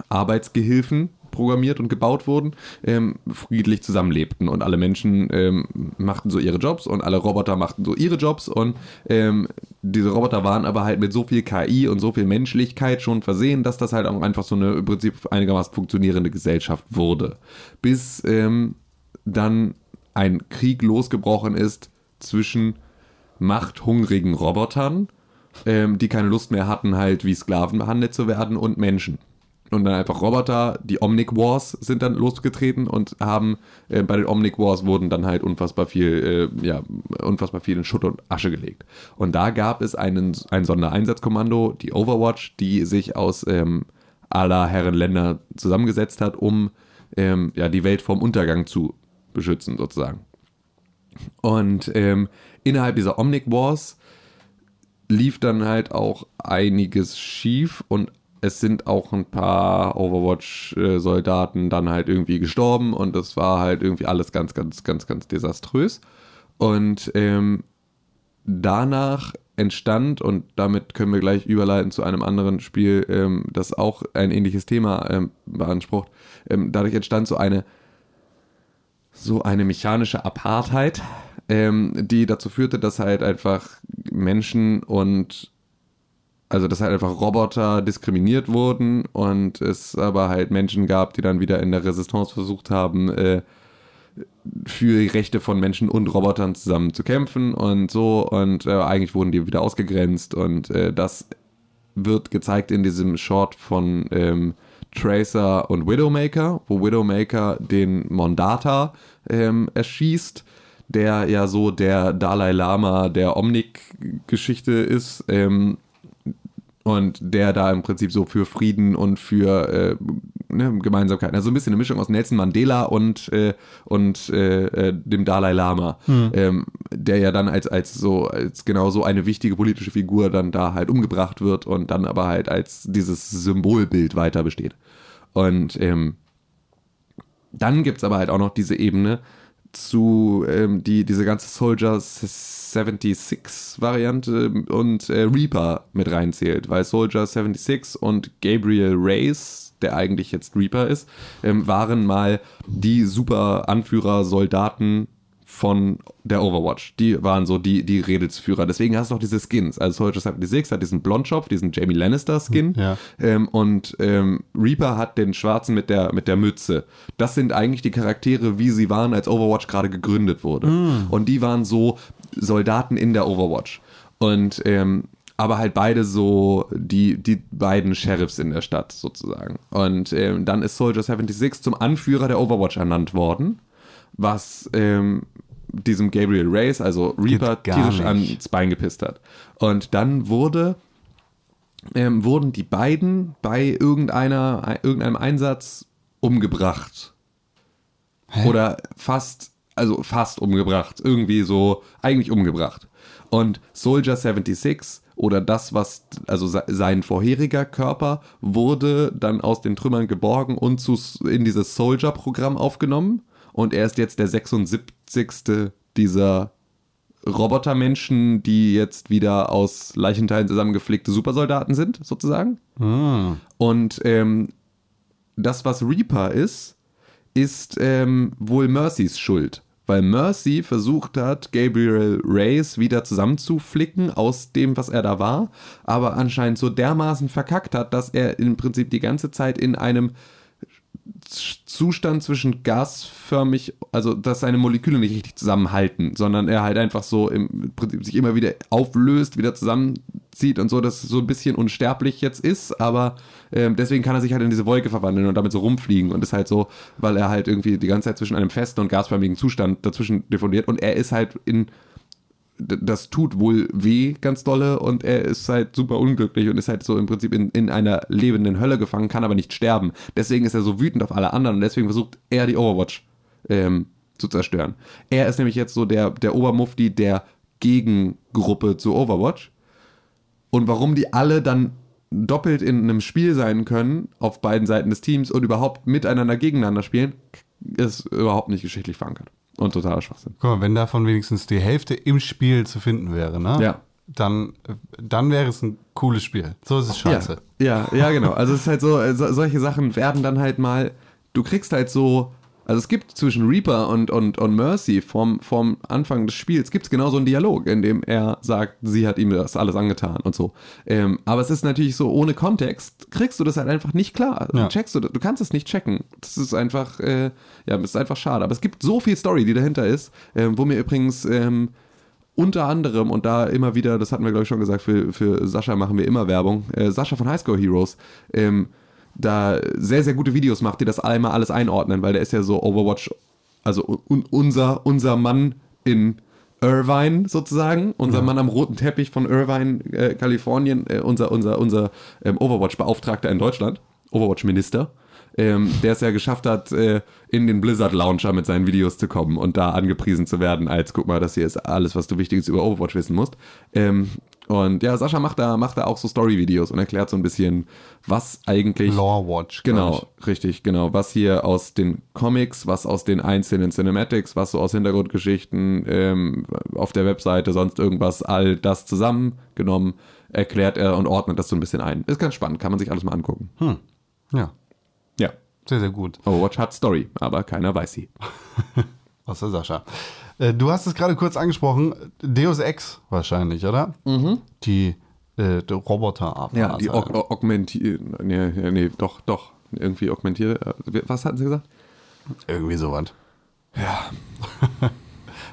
Arbeitsgehilfen programmiert und gebaut wurden, ähm, friedlich zusammenlebten und alle Menschen ähm, machten so ihre Jobs und alle Roboter machten so ihre Jobs und ähm, diese Roboter waren aber halt mit so viel KI und so viel Menschlichkeit schon versehen, dass das halt auch einfach so eine im Prinzip einigermaßen funktionierende Gesellschaft wurde. Bis ähm, dann ein Krieg losgebrochen ist zwischen machthungrigen Robotern, ähm, die keine Lust mehr hatten, halt wie Sklaven behandelt zu werden und Menschen. Und dann einfach Roboter, die Omnic Wars sind dann losgetreten und haben äh, bei den Omnic Wars wurden dann halt unfassbar viel, äh, ja, unfassbar viel in Schutt und Asche gelegt. Und da gab es einen, ein Sondereinsatzkommando, die Overwatch, die sich aus ähm, aller Herren Länder zusammengesetzt hat, um ähm, ja, die Welt vom Untergang zu beschützen, sozusagen. Und ähm, innerhalb dieser Omnic Wars lief dann halt auch einiges schief und es sind auch ein paar Overwatch-Soldaten dann halt irgendwie gestorben und das war halt irgendwie alles ganz, ganz, ganz, ganz desaströs. Und ähm, danach entstand, und damit können wir gleich überleiten zu einem anderen Spiel, ähm, das auch ein ähnliches Thema ähm, beansprucht, ähm, dadurch entstand so eine so eine mechanische Apartheid, ähm, die dazu führte, dass halt einfach Menschen und also dass halt einfach Roboter diskriminiert wurden und es aber halt Menschen gab, die dann wieder in der Resistance versucht haben, äh, für die Rechte von Menschen und Robotern zusammen zu kämpfen und so und äh, eigentlich wurden die wieder ausgegrenzt und äh, das wird gezeigt in diesem Short von ähm, Tracer und Widowmaker, wo Widowmaker den Mondata ähm, erschießt, der ja so der Dalai Lama der Omnic-Geschichte ist. Ähm, Und der da im Prinzip so für Frieden und für äh, ne, Gemeinsamkeiten, also ein bisschen eine Mischung aus Nelson Mandela und, äh, und äh, äh, dem Dalai Lama, ähm, der ja dann als, als so, als genau so eine wichtige politische Figur dann da halt umgebracht wird und dann aber halt als dieses Symbolbild weiter besteht. Und ähm, dann gibt es aber halt auch noch diese Ebene zu ähm, die, diese ganze Soldier 76-Variante und äh, Reaper mit reinzählt, weil Soldier 76 und Gabriel Reyes, der eigentlich jetzt Reaper ist, ähm, waren mal die super Anführer, Soldaten von der Overwatch. Die waren so die, die Redelsführer. Deswegen hast du auch diese Skins. Also Soldier 76 hat diesen Blondschopf, diesen Jamie Lannister-Skin. Ja. Ähm, und ähm, Reaper hat den schwarzen mit der, mit der Mütze. Das sind eigentlich die Charaktere, wie sie waren, als Overwatch gerade gegründet wurde. Und die waren so Soldaten in der Overwatch. Und ähm, aber halt beide so die, die beiden Sheriffs in der Stadt sozusagen. Und ähm, dann ist Soldier 76 zum Anführer der Overwatch ernannt worden, was ähm, diesem Gabriel Reyes, also Reaper, tierisch nicht. ans Bein gepisst hat. Und dann wurde ähm, wurden die beiden bei irgendeiner, irgendeinem Einsatz umgebracht. Oder fast, also fast umgebracht. Irgendwie so, eigentlich umgebracht. Und Soldier 76 oder das, was, also se- sein vorheriger Körper, wurde dann aus den Trümmern geborgen und zu, in dieses Soldier-Programm aufgenommen. Und er ist jetzt der 76. dieser Robotermenschen, die jetzt wieder aus Leichenteilen zusammengepflegte Supersoldaten sind, sozusagen. Und ähm, das, was Reaper ist, ist ähm, wohl Mercys Schuld. Weil Mercy versucht hat, Gabriel Reyes wieder zusammenzuflicken aus dem, was er da war, aber anscheinend so dermaßen verkackt hat, dass er im Prinzip die ganze Zeit in einem Zustand zwischen gasförmig, also dass seine Moleküle nicht richtig zusammenhalten, sondern er halt einfach so im Prinzip sich immer wieder auflöst, wieder zusammenzieht und so, dass es so ein bisschen unsterblich jetzt ist, aber ähm, deswegen kann er sich halt in diese Wolke verwandeln und damit so rumfliegen und ist halt so, weil er halt irgendwie die ganze Zeit zwischen einem festen und gasförmigen Zustand dazwischen diffundiert und er ist halt in das tut wohl weh ganz dolle und er ist halt super unglücklich und ist halt so im Prinzip in, in einer lebenden Hölle gefangen, kann aber nicht sterben. Deswegen ist er so wütend auf alle anderen und deswegen versucht er die Overwatch ähm, zu zerstören. Er ist nämlich jetzt so der, der Obermufti der Gegengruppe zu Overwatch. Und warum die alle dann doppelt in einem Spiel sein können, auf beiden Seiten des Teams und überhaupt miteinander gegeneinander spielen, ist überhaupt nicht geschichtlich verankert. Und totaler Schwachsinn. Guck mal, wenn davon wenigstens die Hälfte im Spiel zu finden wäre, ne? Ja. Dann, dann wäre es ein cooles Spiel. So ist es scheiße. Ja, ja, ja, genau. Also es ist halt so, äh, so, solche Sachen werden dann halt mal, du kriegst halt so, also es gibt zwischen Reaper und, und, und Mercy vom, vom Anfang des Spiels, gibt es genau so einen Dialog, in dem er sagt, sie hat ihm das alles angetan und so. Ähm, aber es ist natürlich so, ohne Kontext kriegst du das halt einfach nicht klar. Ja. Checkst du, du kannst es nicht checken. Das ist einfach, äh, ja, ist einfach schade. Aber es gibt so viel Story, die dahinter ist, ähm, wo mir übrigens... Ähm, unter anderem, und da immer wieder, das hatten wir glaube ich schon gesagt, für, für Sascha machen wir immer Werbung, äh, Sascha von Highscore Heroes, ähm, da sehr, sehr gute Videos macht, die das einmal alles einordnen, weil der ist ja so Overwatch, also un, unser, unser Mann in Irvine sozusagen, unser Mann am roten Teppich von Irvine, äh, Kalifornien, äh, unser, unser, unser ähm, Overwatch-Beauftragter in Deutschland, Overwatch-Minister, ähm, der es ja geschafft hat, äh, in den Blizzard Launcher mit seinen Videos zu kommen und da angepriesen zu werden, als guck mal, das hier ist alles, was du Wichtiges über Overwatch wissen musst. Ähm, und ja, Sascha macht da, macht da auch so Story-Videos und erklärt so ein bisschen, was eigentlich. Lore Watch. Genau, richtig, genau. Was hier aus den Comics, was aus den einzelnen Cinematics, was so aus Hintergrundgeschichten ähm, auf der Webseite, sonst irgendwas, all das zusammengenommen, erklärt er und ordnet das so ein bisschen ein. Ist ganz spannend, kann man sich alles mal angucken. Ja, Ja. Sehr, sehr gut. Overwatch hat Story, aber keiner weiß sie. Außer Sascha. Äh, Du hast es gerade kurz angesprochen. Deus Ex wahrscheinlich, oder? Mhm. Die, äh, die Roboter Ja, die aug aug- augmentier... Nee, nee, nee, doch, doch. Irgendwie augmentier... äh, Was hatten sie gesagt? Irgendwie sowas. Ja.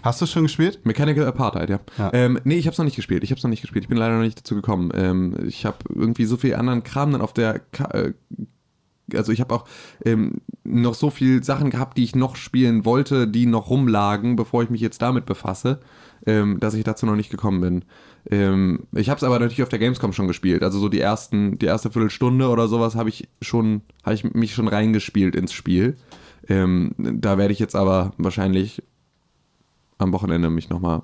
Hast du schon gespielt? Mechanical Apartheid, ja. Ja. Ähm, nee, ich hab's noch nicht gespielt. Ich hab's noch nicht gespielt. Ich bin leider noch nicht dazu gekommen. Ähm, ich habe irgendwie so viel anderen Kram dann auf der. Ka äh, also ich habe auch ähm, noch so viel Sachen gehabt, die ich noch spielen wollte, die noch rumlagen, bevor ich mich jetzt damit befasse. ähm, dass ich dazu noch nicht gekommen bin. Ähm, ich habe es aber natürlich auf der Gamescom schon gespielt. Also so die ersten, die erste Viertelstunde oder sowas habe ich schon, habe ich mich schon reingespielt ins Spiel. Ähm, da werde ich jetzt aber wahrscheinlich am Wochenende mich nochmal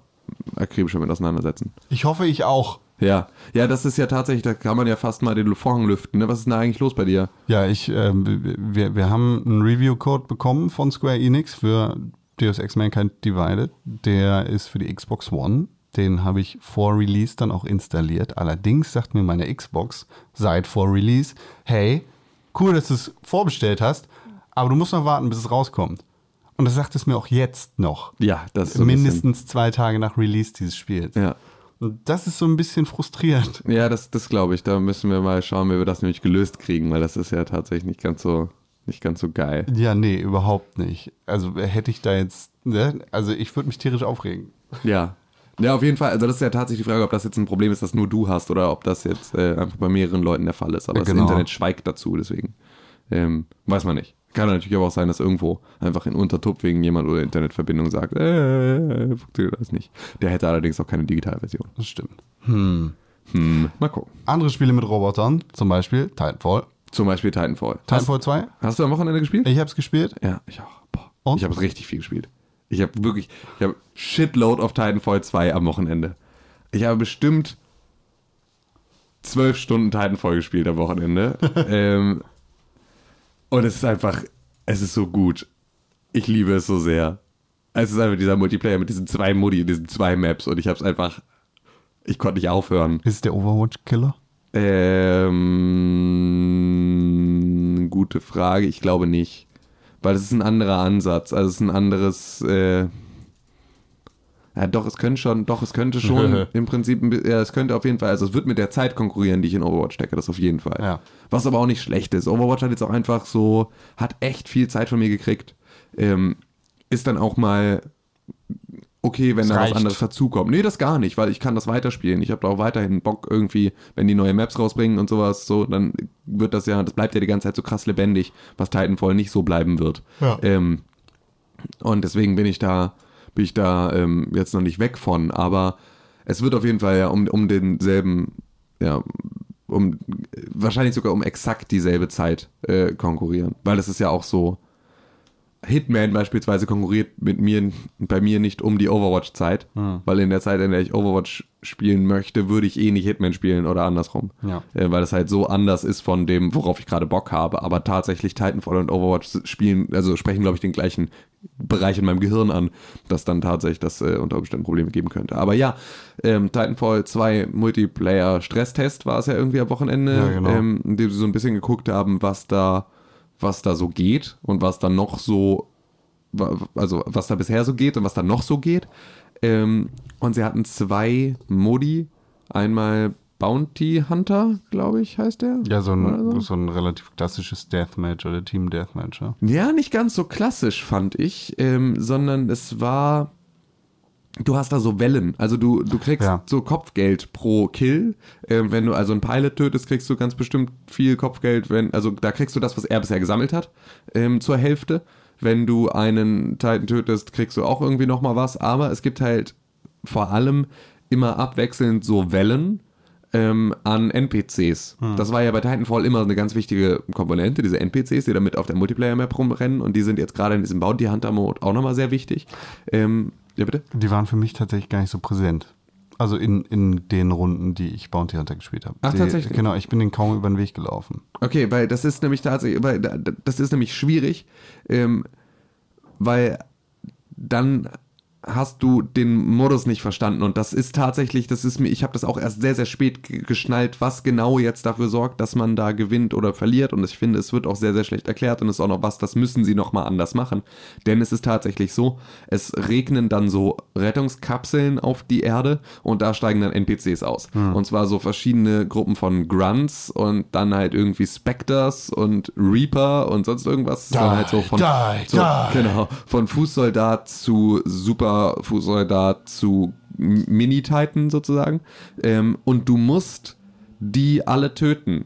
akribischer mit auseinandersetzen. Ich hoffe, ich auch. Ja, ja, das ist ja tatsächlich, da kann man ja fast mal den Vorhang lüften. Ne? Was ist denn da eigentlich los bei dir? Ja, ich, ähm, wir, wir haben einen Review-Code bekommen von Square Enix für Deus Ex Mankind Divided. Der ist für die Xbox One. Den habe ich vor Release dann auch installiert. Allerdings sagt mir meine Xbox seit vor Release, hey, cool, dass du es vorbestellt hast, aber du musst noch warten, bis es rauskommt. Und das sagt es mir auch jetzt noch. Ja, das ist so Mindestens zwei Tage nach Release dieses Spiels. Ja. Das ist so ein bisschen frustrierend. Ja, das, das glaube ich. Da müssen wir mal schauen, wie wir das nämlich gelöst kriegen, weil das ist ja tatsächlich nicht ganz so, nicht ganz so geil. Ja, nee, überhaupt nicht. Also hätte ich da jetzt, ne? also ich würde mich tierisch aufregen. Ja. Ja, auf jeden Fall. Also das ist ja tatsächlich die Frage, ob das jetzt ein Problem ist, das nur du hast oder ob das jetzt äh, einfach bei mehreren Leuten der Fall ist. Aber Genau. das Internet schweigt dazu, deswegen ähm, weiß man nicht. Kann natürlich aber auch sein, dass irgendwo einfach in Untertupfingen jemand oder Internetverbindung sagt, äh, funktioniert das nicht. Der hätte allerdings auch keine Digitalversion. Das stimmt. Hm, mal gucken. Andere Spiele mit Robotern, zum Beispiel Titanfall. Zum Beispiel Titanfall. Titanfall 2, Hast, du am Wochenende gespielt? ich habe es gespielt. Ja, ich auch. Boah. Und? Ich habe richtig viel gespielt. Ich habe wirklich, ich habe Shitload auf Titanfall 2 am Wochenende. Ich habe bestimmt zwölf Stunden Titanfall gespielt am Wochenende. ähm, und es ist einfach, es ist so gut. Ich liebe es so sehr. Es ist einfach dieser Multiplayer mit diesen zwei Modi, diesen zwei Maps und ich habe es einfach, ich konnte nicht aufhören. Ist der Overwatch-Killer? Ähm, gute Frage. Ich glaube nicht. Weil es ist ein anderer Ansatz. Also es ist ein anderes. Äh, ja, doch, es könnte schon, doch, es könnte schon im Prinzip, ja, es könnte auf jeden Fall, also es wird mit der Zeit konkurrieren, die ich in Overwatch stecke, das auf jeden Fall. Ja. Was aber auch nicht schlecht ist. Overwatch hat jetzt auch einfach so, hat echt viel Zeit von mir gekriegt. Ähm, ist dann auch mal okay, wenn Es da was reicht. anderes dazukommt. Nee, das gar nicht, weil ich kann das weiterspielen. Ich habe da auch weiterhin Bock irgendwie, wenn die neue Maps rausbringen und sowas, so, dann wird das ja, das bleibt ja die ganze Zeit so krass lebendig, was Titanfall nicht so bleiben wird. Ja. Ähm, und deswegen bin ich da, bin ich da ähm, jetzt noch nicht weg von, aber es wird auf jeden Fall ja um, um denselben, ja, um wahrscheinlich sogar um exakt dieselbe Zeit äh, konkurrieren. Weil es ist ja auch so, Hitman beispielsweise konkurriert mit mir, bei mir nicht um die Overwatch-Zeit, weil in der Zeit, in der ich Overwatch spielen möchte, würde ich eh nicht Hitman spielen oder andersrum. Ja. Äh, weil es halt so anders ist von dem, worauf ich gerade Bock habe. Aber tatsächlich Titanfall und Overwatch spielen, also sprechen, glaube ich, den gleichen Bereich in meinem Gehirn an, dass dann tatsächlich das äh, unter Umständen Probleme geben könnte. Aber ja, ähm, Titanfall 2 Multiplayer-Stresstest war es ja irgendwie am Wochenende, Ja, genau. ähm, in dem sie so ein bisschen geguckt haben, was da was da so geht und was dann noch so, also was da bisher so geht und was da noch so geht. Ähm, und sie hatten zwei Modi. Einmal Bounty Hunter, glaube ich, heißt der. Ja, so ein, so ein relativ klassisches Deathmatch oder Team Deathmatch. Ja. Ja, nicht ganz so klassisch, fand ich, ähm, sondern es war. Du hast da so Wellen. Also du, du kriegst Ja. so Kopfgeld pro Kill. Ähm, wenn du also einen Pilot tötest, kriegst du ganz bestimmt viel Kopfgeld. Wenn, also da kriegst du das, was er bisher gesammelt hat, ähm, zur Hälfte. Wenn du einen Titan tötest, kriegst du auch irgendwie nochmal was. Aber es gibt halt vor allem immer abwechselnd so Wellen ähm, an NPCs. Das war ja bei Titanfall immer eine ganz wichtige Komponente, diese NPCs, die damit auf der Multiplayer-Map rumrennen und die sind jetzt gerade in diesem Bounty Hunter-Mode auch nochmal sehr wichtig. Ähm, ja, bitte? Die waren für mich tatsächlich gar nicht so präsent. Also in, in den Runden, die ich Bounty Hunter gespielt habe. Ach, die, tatsächlich? Genau, ich bin den kaum über den Weg gelaufen. Okay, weil das ist nämlich tatsächlich, weil da- da- das ist nämlich schwierig, ähm, weil dann hast du den Modus nicht verstanden. Und das ist tatsächlich, das ist mir, ich habe das auch erst sehr, sehr spät ge- geschnallt, was genau jetzt dafür sorgt, dass man da gewinnt oder verliert. Und ich finde, es wird auch sehr, sehr schlecht erklärt und es ist auch noch was, das müssen sie nochmal anders machen, denn es ist tatsächlich so, es regnen dann so Rettungskapseln auf die Erde und da steigen dann NPCs aus. Und zwar so verschiedene Gruppen von Grunts und dann halt irgendwie Spectres und Reaper und sonst irgendwas, Die, dann halt so von, die, so, die. genau, von Fußsoldat zu Super-Fußsoldat zu Mini-Titan sozusagen. Ähm, und du musst die alle töten.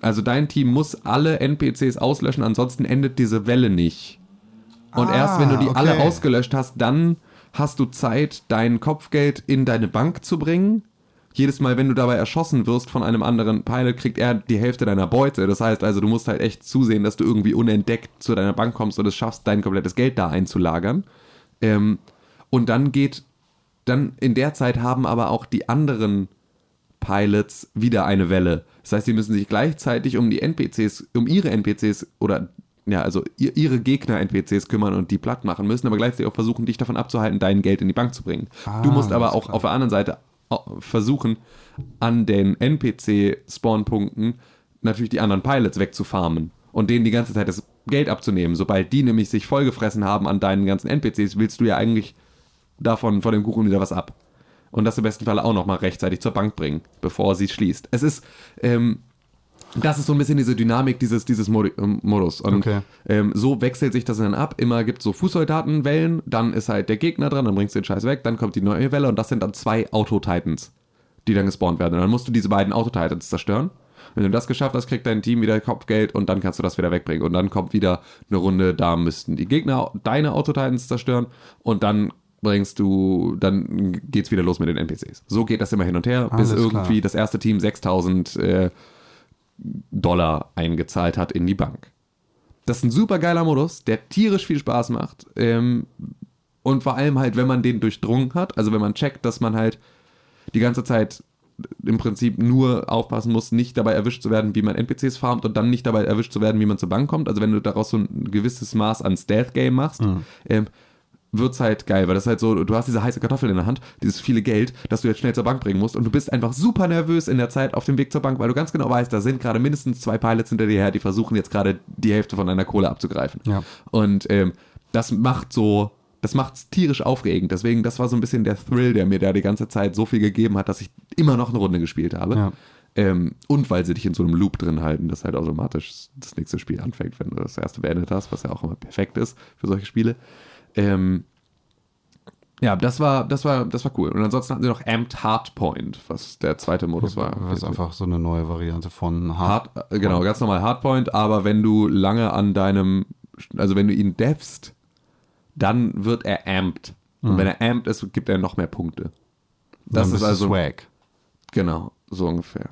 Also dein Team muss alle NPCs auslöschen, ansonsten endet diese Welle nicht. Und Ah, erst wenn du die alle okay. ausgelöscht hast, dann hast du Zeit, dein Kopfgeld in deine Bank zu bringen. Jedes Mal, wenn du dabei erschossen wirst von einem anderen Pilot, kriegt er die Hälfte deiner Beute. Das heißt also, du musst halt echt zusehen, dass du irgendwie unentdeckt zu deiner Bank kommst und es schaffst, dein komplettes Geld da einzulagern. Ähm, und dann geht, dann in der Zeit haben aber auch die anderen Pilots wieder eine Welle. Das heißt, sie müssen sich gleichzeitig um die NPCs, um ihre NPCs oder ja, also ihr- ihre Gegner-NPCs kümmern und die platt machen müssen, aber gleichzeitig auch versuchen, dich davon abzuhalten, dein Geld in die Bank zu bringen. du musst aber auch klar. auf der anderen Seite au- versuchen, an den NPC-Spawnpunkten natürlich die anderen Pilots wegzufarmen und denen die ganze Zeit das Geld abzunehmen. Sobald die nämlich sich vollgefressen haben an deinen ganzen NPCs, willst du ja eigentlich davon, von dem Kuchen wieder was ab. Und das im besten Fall auch nochmal rechtzeitig zur Bank bringen, bevor sie schließt. Es ist, ähm, das ist so ein bisschen diese Dynamik dieses, dieses Modi ähm, Modus. Und Okay. ähm, so wechselt sich das dann ab. Immer gibt es so Fußsoldatenwellen, dann ist halt der Gegner dran, dann bringst du den Scheiß weg, dann kommt die neue Welle und das sind dann zwei Auto-Titans, die dann gespawnt werden. Und dann musst du diese beiden Auto-Titans zerstören. Wenn du das geschafft hast, kriegt dein Team wieder Kopfgeld und dann kannst du das wieder wegbringen. Und dann kommt wieder eine Runde, da müssten die Gegner deine Auto-Titans zerstören und dann bringst du, dann geht's wieder los mit den NPCs. So geht das immer hin und her, bis Alles irgendwie klar. das erste Team 6000 äh, Dollar eingezahlt hat in die Bank. Das ist ein super geiler Modus, der tierisch viel Spaß macht. Ähm, und vor allem halt, wenn man den durchdrungen hat, also wenn man checkt, dass man halt die ganze Zeit im Prinzip nur aufpassen muss, nicht dabei erwischt zu werden, wie man NPCs farmt und dann nicht dabei erwischt zu werden, wie man zur Bank kommt. Also wenn du daraus so ein gewisses Maß an Stealth-Game machst, ähm, wird's halt geil, weil das ist halt so, du hast diese heiße Kartoffel in der Hand, dieses viele Geld, das du jetzt schnell zur Bank bringen musst und du bist einfach super nervös in der Zeit auf dem Weg zur Bank, weil du ganz genau weißt, da sind gerade mindestens zwei Pilots hinter dir her, die versuchen jetzt gerade die Hälfte von deiner Kohle abzugreifen. Ja. Und ähm, das macht so, das macht's tierisch aufregend. Deswegen, das war so ein bisschen der Thrill, der mir da die ganze Zeit so viel gegeben hat, dass ich immer noch eine Runde gespielt habe. Ja. Ähm, und weil sie dich in so einem Loop drin halten, dass halt automatisch das nächste Spiel anfängt, wenn du das erste beendet hast, was ja auch immer perfekt ist für solche Spiele. Ähm, ja, das war, das war, das war cool. Und ansonsten hatten sie noch Amped Hardpoint, was der zweite Modus war. Was einfach so eine neue Variante von Hard. Hard, äh, genau, ganz normal Hardpoint, aber wenn du lange an deinem, also wenn du ihn devst, dann wird er amped. Und wenn er amped ist, gibt er noch mehr Punkte. Das ist also, Swag. genau, so ungefähr.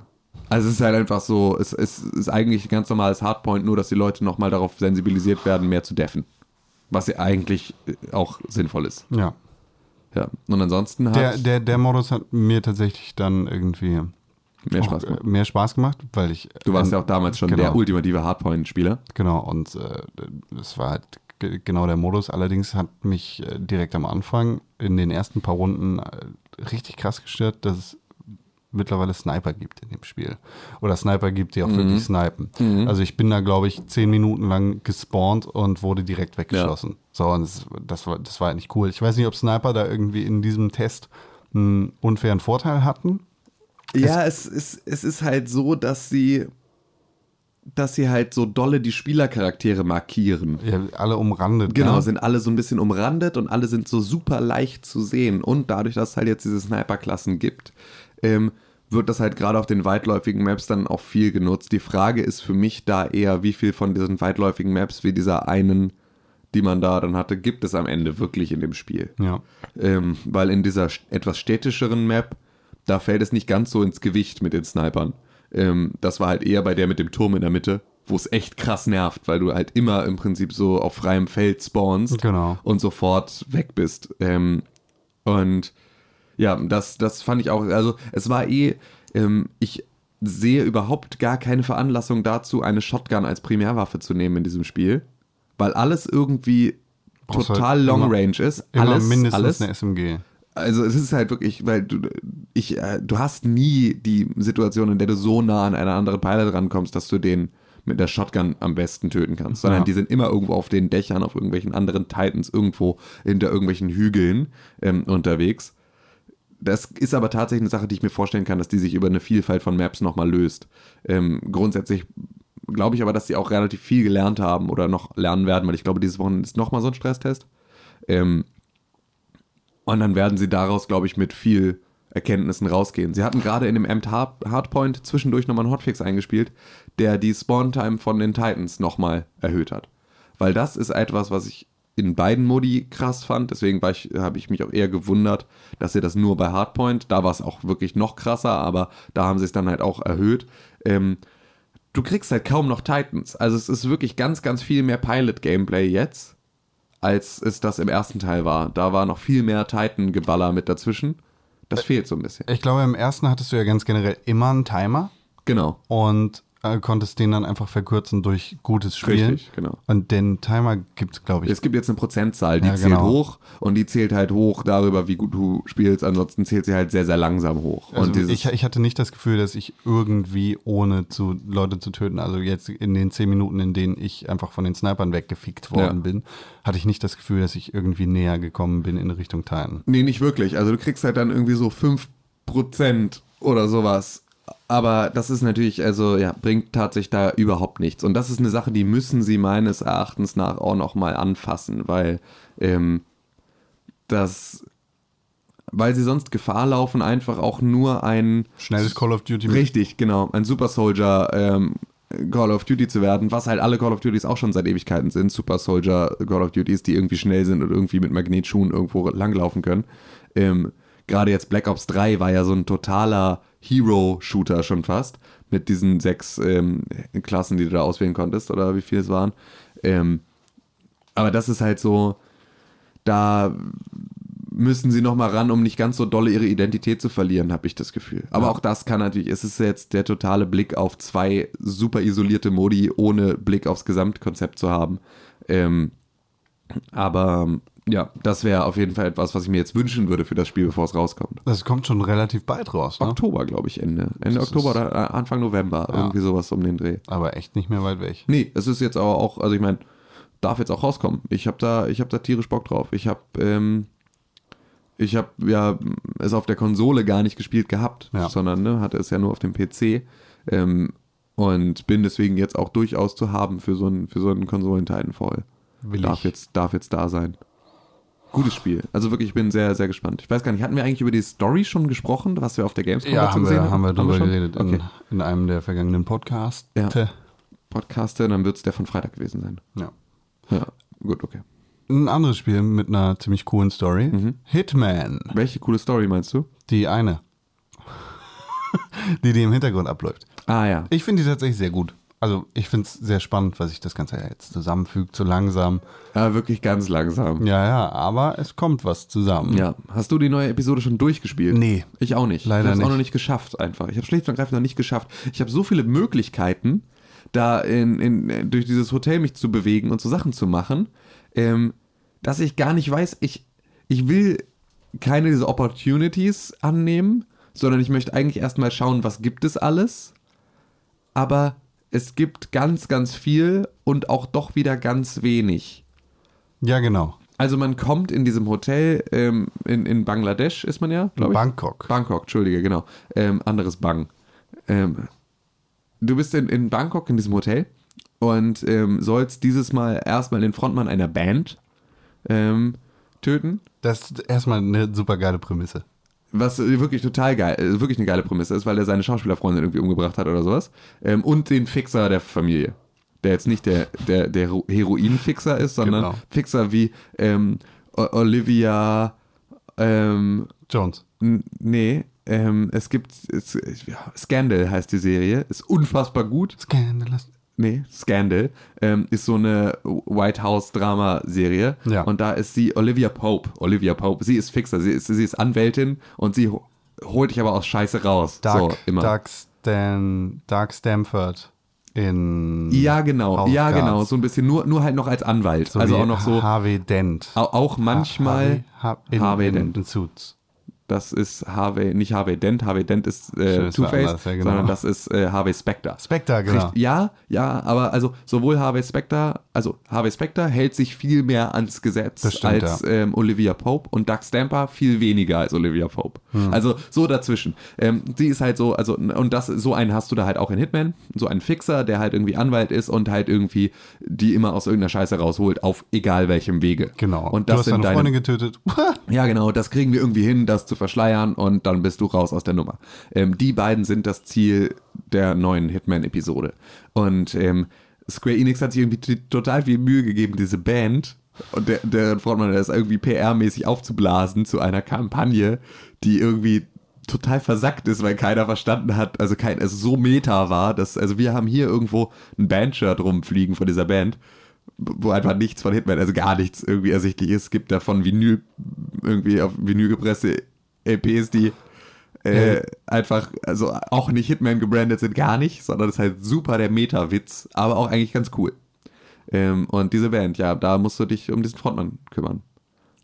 Also es ist halt einfach so, es, es ist eigentlich ein ganz normales Hardpoint, nur dass die Leute nochmal darauf sensibilisiert werden, mehr zu deffen. Was ja eigentlich äh, auch sinnvoll ist. Ja. Ja. Und ansonsten hat Der, der, der Modus hat mir tatsächlich dann irgendwie mehr Spaß äh, gemacht. mehr Spaß gemacht, weil ich. Du warst äh, ja auch damals schon genau. der ultimative Hardpoint-Spieler. Genau, und äh, das war halt genau der Modus. Allerdings hat mich äh, direkt am Anfang in den ersten paar Runden äh, richtig krass gestört, dass es mittlerweile Sniper gibt in dem Spiel. Oder Sniper gibt, die auch wirklich snipen. Also ich bin da, glaube ich, zehn Minuten lang gespawnt und wurde direkt weggeschossen. So, und das, das, war, das war halt nicht cool. Ich weiß nicht, ob Sniper da irgendwie in diesem Test einen unfairen Vorteil hatten. Ja, es ist, es ist halt so, dass sie, dass sie halt so dolle die Spielercharaktere markieren. Ja, alle umrandet. Genau, ne? sind alle so ein bisschen umrandet und alle sind so super leicht zu sehen. Und dadurch, dass es halt jetzt diese Sniper-Klassen gibt, ähm, wird das halt gerade auf den weitläufigen Maps dann auch viel genutzt. Die Frage ist für mich da eher, wie viel von diesen weitläufigen Maps wie dieser einen, die man da dann hatte, gibt es am Ende wirklich in dem Spiel. Ja. Ähm, weil in dieser etwas städtischeren Map, da fällt es nicht ganz so ins Gewicht mit den Snipern. Ähm, das war halt eher bei der mit dem Turm in der Mitte, wo es echt krass nervt, weil du halt immer im Prinzip so auf freiem Feld spawnst Genau. und sofort weg bist. Ähm, und ja, das, das fand ich auch, also es war eh, ähm, ich sehe überhaupt gar keine Veranlassung dazu, eine Shotgun als Primärwaffe zu nehmen in diesem Spiel, weil alles irgendwie halt total long immer- range ist. Immer alles, mindestens alles. eine SMG. Also es ist halt wirklich, weil du, ich, äh, du hast nie die Situation, in der du so nah an einer anderen Pilot rankommst, dass du den mit der Shotgun am besten töten kannst, sondern Ja. die sind immer irgendwo auf den Dächern, auf irgendwelchen anderen Titans, irgendwo hinter irgendwelchen Hügeln ähm, unterwegs. Das ist aber tatsächlich eine Sache, die ich mir vorstellen kann, dass die sich über eine Vielfalt von Maps nochmal löst. Ähm, grundsätzlich glaube ich aber, dass sie auch relativ viel gelernt haben oder noch lernen werden, weil ich glaube, dieses Wochenende ist nochmal so ein Stresstest. Ähm, und dann werden sie daraus, glaube ich, mit viel Erkenntnissen rausgehen. Sie hatten gerade in dem Amt Hard Hardpoint zwischendurch nochmal einen Hotfix eingespielt, der die Spawn-Time von den Titans nochmal erhöht hat. Weil das ist etwas, was ich in beiden Modi krass fand. Deswegen habe ich mich auch eher gewundert, dass sie das nur bei Hardpoint, da war es auch wirklich noch krasser, aber da haben sie es dann halt auch erhöht. Ähm, du kriegst halt kaum noch Titans. Also es ist wirklich ganz, ganz viel mehr Pilot-Gameplay jetzt, als es das im ersten Teil war. Da war noch viel mehr Titan-Geballer mit dazwischen. Das fehlt so ein bisschen. Ich glaube, im ersten hattest du ja ganz generell immer einen Timer Genau. und konntest den dann einfach verkürzen durch gutes Spielen. Richtig, genau. Und den Timer gibt es, glaube ich, Es gibt jetzt eine Prozentzahl, die Ja, zählt genau. hoch und die zählt halt hoch darüber, wie gut du spielst. Ansonsten zählt sie halt sehr, sehr langsam hoch. Also und ich, ich hatte nicht das Gefühl, dass ich irgendwie ohne zu Leute zu töten, also jetzt in den zehn Minuten, in denen ich einfach von den Snipern weggefickt worden Ja. bin, hatte ich nicht das Gefühl, dass ich irgendwie näher gekommen bin in Richtung Titan. Nee, nicht wirklich. Also du kriegst halt dann irgendwie so 5% oder sowas. Aber das ist natürlich, also ja, bringt tatsächlich da überhaupt nichts. Und das ist eine Sache, die müssen sie meines Erachtens nach auch nochmal anfassen, weil ähm, das, weil sie sonst Gefahr laufen, einfach auch nur ein Schnelles Call of Duty Richtig, genau. Ein Super Soldier ähm, Call of Duty zu werden, was halt alle Call of Duties auch schon seit Ewigkeiten sind. Super Soldier Call of Duties, die irgendwie schnell sind und irgendwie mit Magnetschuhen irgendwo langlaufen können. Ähm, Gerade jetzt Black Ops 3 war ja so ein totaler Hero-Shooter schon fast. Mit diesen sechs ähm, Klassen, die du da auswählen konntest, oder wie viele es waren. Ähm, aber das ist halt so, da müssen sie noch mal ran, um nicht ganz so dolle ihre Identität zu verlieren, habe ich das Gefühl. Aber auch das kann natürlich, es ist jetzt der totale Blick auf zwei super isolierte Modi, ohne Blick aufs Gesamtkonzept zu haben. Ähm, aber ja, das wäre auf jeden Fall etwas, was ich mir jetzt wünschen würde für das Spiel, bevor es rauskommt. Das kommt schon relativ bald raus, ne? Oktober, glaube ich, Ende. Ende Das Oktober oder äh, Anfang November, irgendwie sowas um den Dreh. aber echt nicht mehr weit weg. Nee, es ist jetzt aber auch, also ich meine, darf jetzt auch rauskommen. Ich habe da, ich habe da tierisch Bock drauf. Ich habe, ähm, ich habe ja es auf der Konsole gar nicht gespielt gehabt, Ja. sondern ne, hatte es ja nur auf dem PC ähm, und bin deswegen jetzt auch durchaus zu haben für so einen für so einen Konsolentitanfall. Will Darf ich. jetzt, darf jetzt da sein. Gutes Spiel. Also wirklich, ich bin sehr, sehr gespannt. Ich weiß gar nicht, hatten wir eigentlich über die Story schon gesprochen, was wir auf der Gamescom Ja, dazu haben gesehen wir, haben wir drüber schon? geredet Okay. in, in einem der vergangenen Podcasts. Ja. Podcaste, dann wird es der von Freitag gewesen sein. ja. Ja, gut, okay. Ein anderes Spiel mit einer ziemlich coolen Story. Mhm. Hitman. Welche coole Story meinst du? Die eine. die, die im Hintergrund abläuft. Ah ja. Ich finde die tatsächlich sehr gut. Also ich finde es sehr spannend, was sich das Ganze jetzt zusammenfügt, so langsam. Ja, wirklich ganz langsam. Ja, ja, aber es kommt was zusammen. Ja. Hast du die neue Episode schon durchgespielt? Nee. Ich auch nicht. Leider ich habe es auch nicht. noch nicht geschafft einfach. Ich habe schlicht und ergreifend noch nicht geschafft. Ich habe so viele Möglichkeiten, da in, in, durch dieses Hotel mich zu bewegen und so Sachen zu machen, ähm, dass ich gar nicht weiß, ich, ich will keine dieser Opportunities annehmen, sondern ich möchte eigentlich erstmal schauen, was gibt es alles. Aber es gibt ganz, ganz viel und auch doch wieder ganz wenig. Ja, genau. Also man kommt in diesem Hotel, ähm, in, in Bangladesch ist man ja, glaube ich. Bangkok. Bangkok, entschuldige, genau. Ähm, anderes Bang. Ähm, du bist in, in Bangkok in diesem Hotel und ähm, sollst dieses Mal erstmal den Frontmann einer Band ähm, töten. Das ist erstmal eine super geile Prämisse. Was wirklich total geil, äh, wirklich eine geile Prämisse ist, weil er seine Schauspielerfreundin irgendwie umgebracht hat oder sowas. Ähm, und den Fixer der Familie. Der jetzt nicht der, der, der Hero- Heroin-Fixer ist, sondern Genau. Fixer wie ähm, Olivia, ähm, Jones. Nee, ähm, es gibt es, ja, Scandal heißt die Serie, ist unfassbar gut. Scandalous. Nee, Scandal ähm, ist so eine White House Drama Serie Ja. und da ist sie Olivia Pope. Olivia Pope, sie ist Fixer, sie ist, sie ist Anwältin und sie ho- holt dich aber aus Scheiße raus. Dark, so immer. Dark, Stan, Dark Stamford in. ja, genau, House ja Cards. genau, so ein bisschen nur nur halt noch als Anwalt, So also auch noch so Harvey Dent. au- auch manchmal Ha in, Harvey in, Dent. in Suits. Das ist Harvey, nicht Harvey Dent. Harvey Dent ist äh, Two-Face, ja, genau. sondern das ist äh, Harvey Specter. Spectre, genau. Richtig, ja, ja, aber also sowohl Harvey Specter, also Harvey Specter hält sich viel mehr ans Gesetz stimmt, als ähm, Olivia Pope und Doug Stamper viel weniger als Olivia Pope. Hm. Also so dazwischen. Ähm, sie ist halt so, also und das so einen hast du da halt auch in Hitman, so einen Fixer, der halt irgendwie Anwalt ist und halt irgendwie die immer aus irgendeiner Scheiße rausholt auf egal welchem Wege. Genau. Und du das hast sind deine deine Freundin getötet. ja, genau, das kriegen wir irgendwie hin, das zu verschleiern und dann bist du raus aus der Nummer. Ähm, die beiden sind das Ziel der neuen Hitman-Episode. Und ähm, Square Enix hat sich irgendwie total viel Mühe gegeben, diese Band Und der, der Frontmann, ist irgendwie PR-mäßig aufzublasen zu einer Kampagne, die irgendwie total versackt ist, weil keiner verstanden hat, also kein, also so meta war, dass, also wir haben hier irgendwo ein Bandshirt rumfliegen von dieser Band, wo einfach nichts von Hitman, also gar nichts irgendwie ersichtlich ist. Es gibt davon Vinyl, irgendwie auf Vinyl gepresste LPs, die äh, einfach, also auch nicht Hitman gebrandet sind, gar nicht, sondern das ist halt super der Meta-Witz, aber auch eigentlich ganz cool. Ähm, und diese Band, ja, da musst du dich um diesen Frontmann kümmern.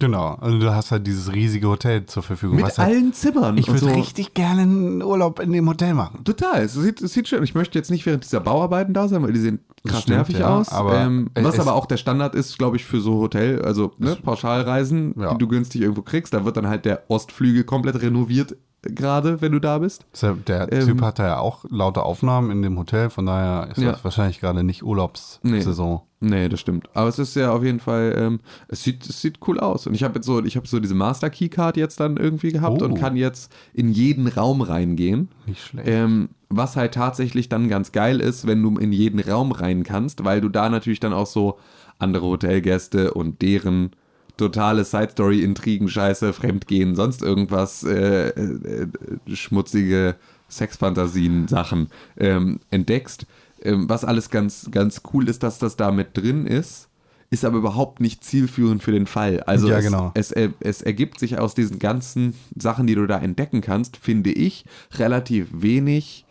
Genau, also du hast halt dieses riesige Hotel zur Verfügung. Mit was halt, allen Zimmern. ich würde so. richtig gerne einen Urlaub in dem Hotel machen. Total, es sieht, es sieht schön. Ich möchte jetzt nicht während dieser Bauarbeiten da sein, weil die sehen krass stimmt, nervig ja, aus. aber ähm, was aber auch der Standard ist, glaube ich, für so Hotel, also ne, Pauschalreisen, Ja. die du günstig irgendwo kriegst. Da wird dann halt der Ostflügel komplett renoviert, gerade wenn du da bist. Der, Ähm, Typ hatte ja auch laute Aufnahmen in dem Hotel, von daher ist Ja. das wahrscheinlich gerade nicht Urlaubssaison. Nee, das stimmt. Aber es ist ja auf jeden Fall, ähm, es, sieht, es sieht cool aus. Und ich habe jetzt so, ich habe so diese Master Keycard jetzt dann irgendwie gehabt Oh. und kann jetzt in jeden Raum reingehen. Nicht schlecht. Ähm, was halt tatsächlich dann ganz geil ist, wenn du in jeden Raum rein kannst, weil du da natürlich dann auch so andere Hotelgäste und deren totale Side-Story, Intrigen, Scheiße, Fremdgehen, sonst irgendwas, äh, äh, äh, schmutzige Sexfantasien, Sachen ähm, entdeckst. Ähm, was alles ganz, ganz cool ist, dass das da mit drin ist, ist aber überhaupt nicht zielführend für den Fall. Also Ja, es, genau. es, er- es ergibt sich aus diesen ganzen Sachen, die du da entdecken kannst, finde ich, relativ wenig,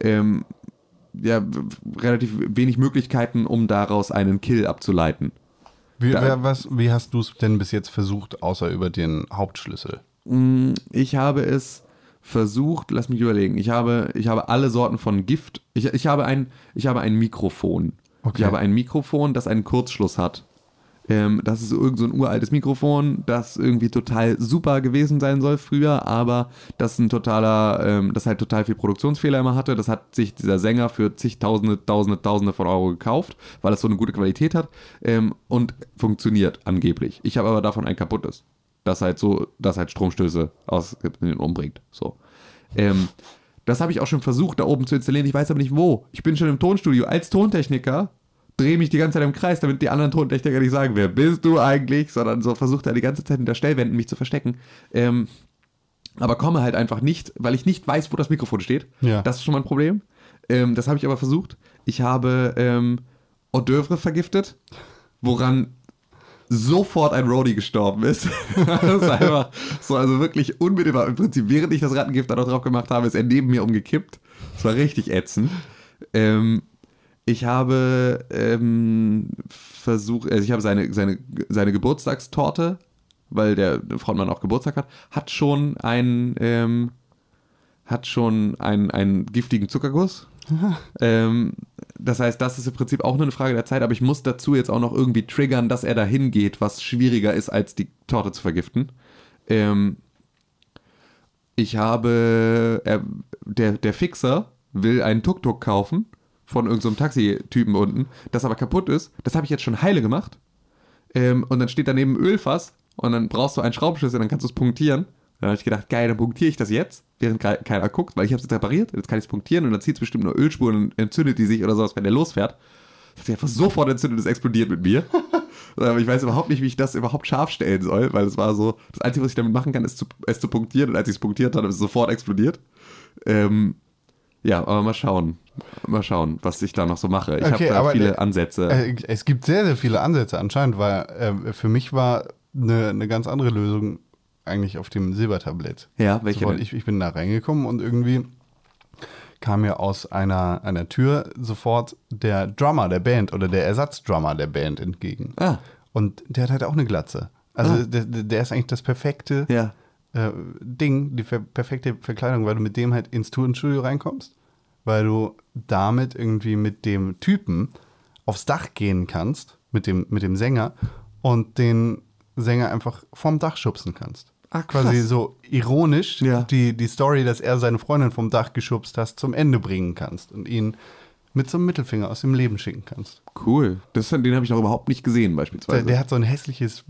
ähm, ja, relativ wenig Möglichkeiten, um daraus einen Kill abzuleiten. Wie, wer, was, wie hast du es denn bis jetzt versucht, außer über den Hauptschlüssel? Ich habe es versucht, lass mich überlegen, ich habe, ich habe alle Sorten von Gift, ich, ich, habe, ein, ich habe ein Mikrofon. Okay. Ich habe ein Mikrofon, das einen Kurzschluss hat. Ähm, das ist irgend so ein uraltes Mikrofon, das irgendwie total super gewesen sein soll früher, aber das ein totaler, ähm, das halt total viel Produktionsfehler immer hatte. Das hat sich dieser Sänger für zigtausende, tausende, tausende von Euro gekauft, weil es so eine gute Qualität hat ähm, und funktioniert angeblich. Ich habe aber davon ein kaputtes, das halt so, das halt Stromstöße und umbringt. So. Ähm, das habe ich auch schon versucht, da oben zu installieren. Ich weiß aber nicht wo. Ich bin schon im Tonstudio als Tontechniker, drehe mich die ganze Zeit im Kreis, damit die anderen Tontechniker nicht sagen, wer bist du eigentlich, sondern so versucht er die ganze Zeit hinter Stellwänden mich zu verstecken. Ähm, aber komme halt einfach nicht, weil ich nicht weiß, wo das Mikrofon steht. Ja. Das ist schon mal ein Problem. Ähm, das habe ich aber versucht. Ich habe ähm, Hors d'oeuvre vergiftet, woran sofort ein Roadie gestorben ist. das ist einfach so, also wirklich unmittelbar. Im Prinzip, während ich das Rattengift da noch drauf gemacht habe, ist er neben mir umgekippt. Das war richtig ätzend. Ähm, ich habe ähm, versucht, also ich habe seine, seine, seine Geburtstagstorte, weil der Frontmann auch Geburtstag hat, hat schon einen, ähm, hat schon einen, einen giftigen Zuckerguss. Ähm, das heißt, das ist im Prinzip auch nur eine Frage der Zeit, aber ich muss dazu jetzt auch noch irgendwie triggern, dass er dahin geht, was schwieriger ist, als die Torte zu vergiften. Ähm, ich habe, er, der, der Fixer will einen Tuk-Tuk kaufen von irgendeinem Taxitypen unten, das aber kaputt ist. Das habe ich jetzt schon heile gemacht. Ähm, und dann steht daneben ein Ölfass und dann brauchst du einen Schraubenschlüssel, dann kannst du es punktieren. Dann habe ich gedacht, geil, dann punktiere ich das jetzt, während ke- keiner guckt, weil ich habe es jetzt repariert. Jetzt kann ich es punktieren und dann zieht es bestimmt nur Ölspuren und entzündet die sich oder sowas, wenn der losfährt. Das hat sich einfach sofort entzündet, es explodiert mit mir. Aber ich weiß überhaupt nicht, wie ich das überhaupt scharf stellen soll, weil es war so, das Einzige, was ich damit machen kann, ist zu, es zu punktieren und als ich es punktiert habe, ist es sofort explodiert. Ähm, ja, aber mal schauen. Mal schauen, was ich da noch so mache. Ich Okay, habe da viele äh, Ansätze. Äh, Es gibt sehr, sehr viele Ansätze anscheinend, weil äh, für mich war eine, eine ganz andere Lösung eigentlich auf dem Silbertablett. ja, welche Sofort, ich, ich bin da reingekommen und irgendwie kam mir aus einer, einer Tür sofort der Drummer der Band oder der Ersatzdrummer der Band entgegen. Ah. Und der hat halt auch eine Glatze. Also Ah. der, der ist eigentlich das perfekte Ja. Äh, Ding, die perfekte Verkleidung, weil du mit dem halt ins Tonstudio reinkommst, weil du damit irgendwie mit dem Typen aufs Dach gehen kannst, mit dem, mit dem Sänger und den Sänger einfach vom Dach schubsen kannst. Krass. Quasi so ironisch Ja. die, die Story, dass er seine Freundin vom Dach geschubst hast, zum Ende bringen kannst und ihn mit so einem Mittelfinger aus dem Leben schicken kannst. Cool. Das, den habe ich noch überhaupt nicht gesehen, beispielsweise. Der, der hat so ein hässliches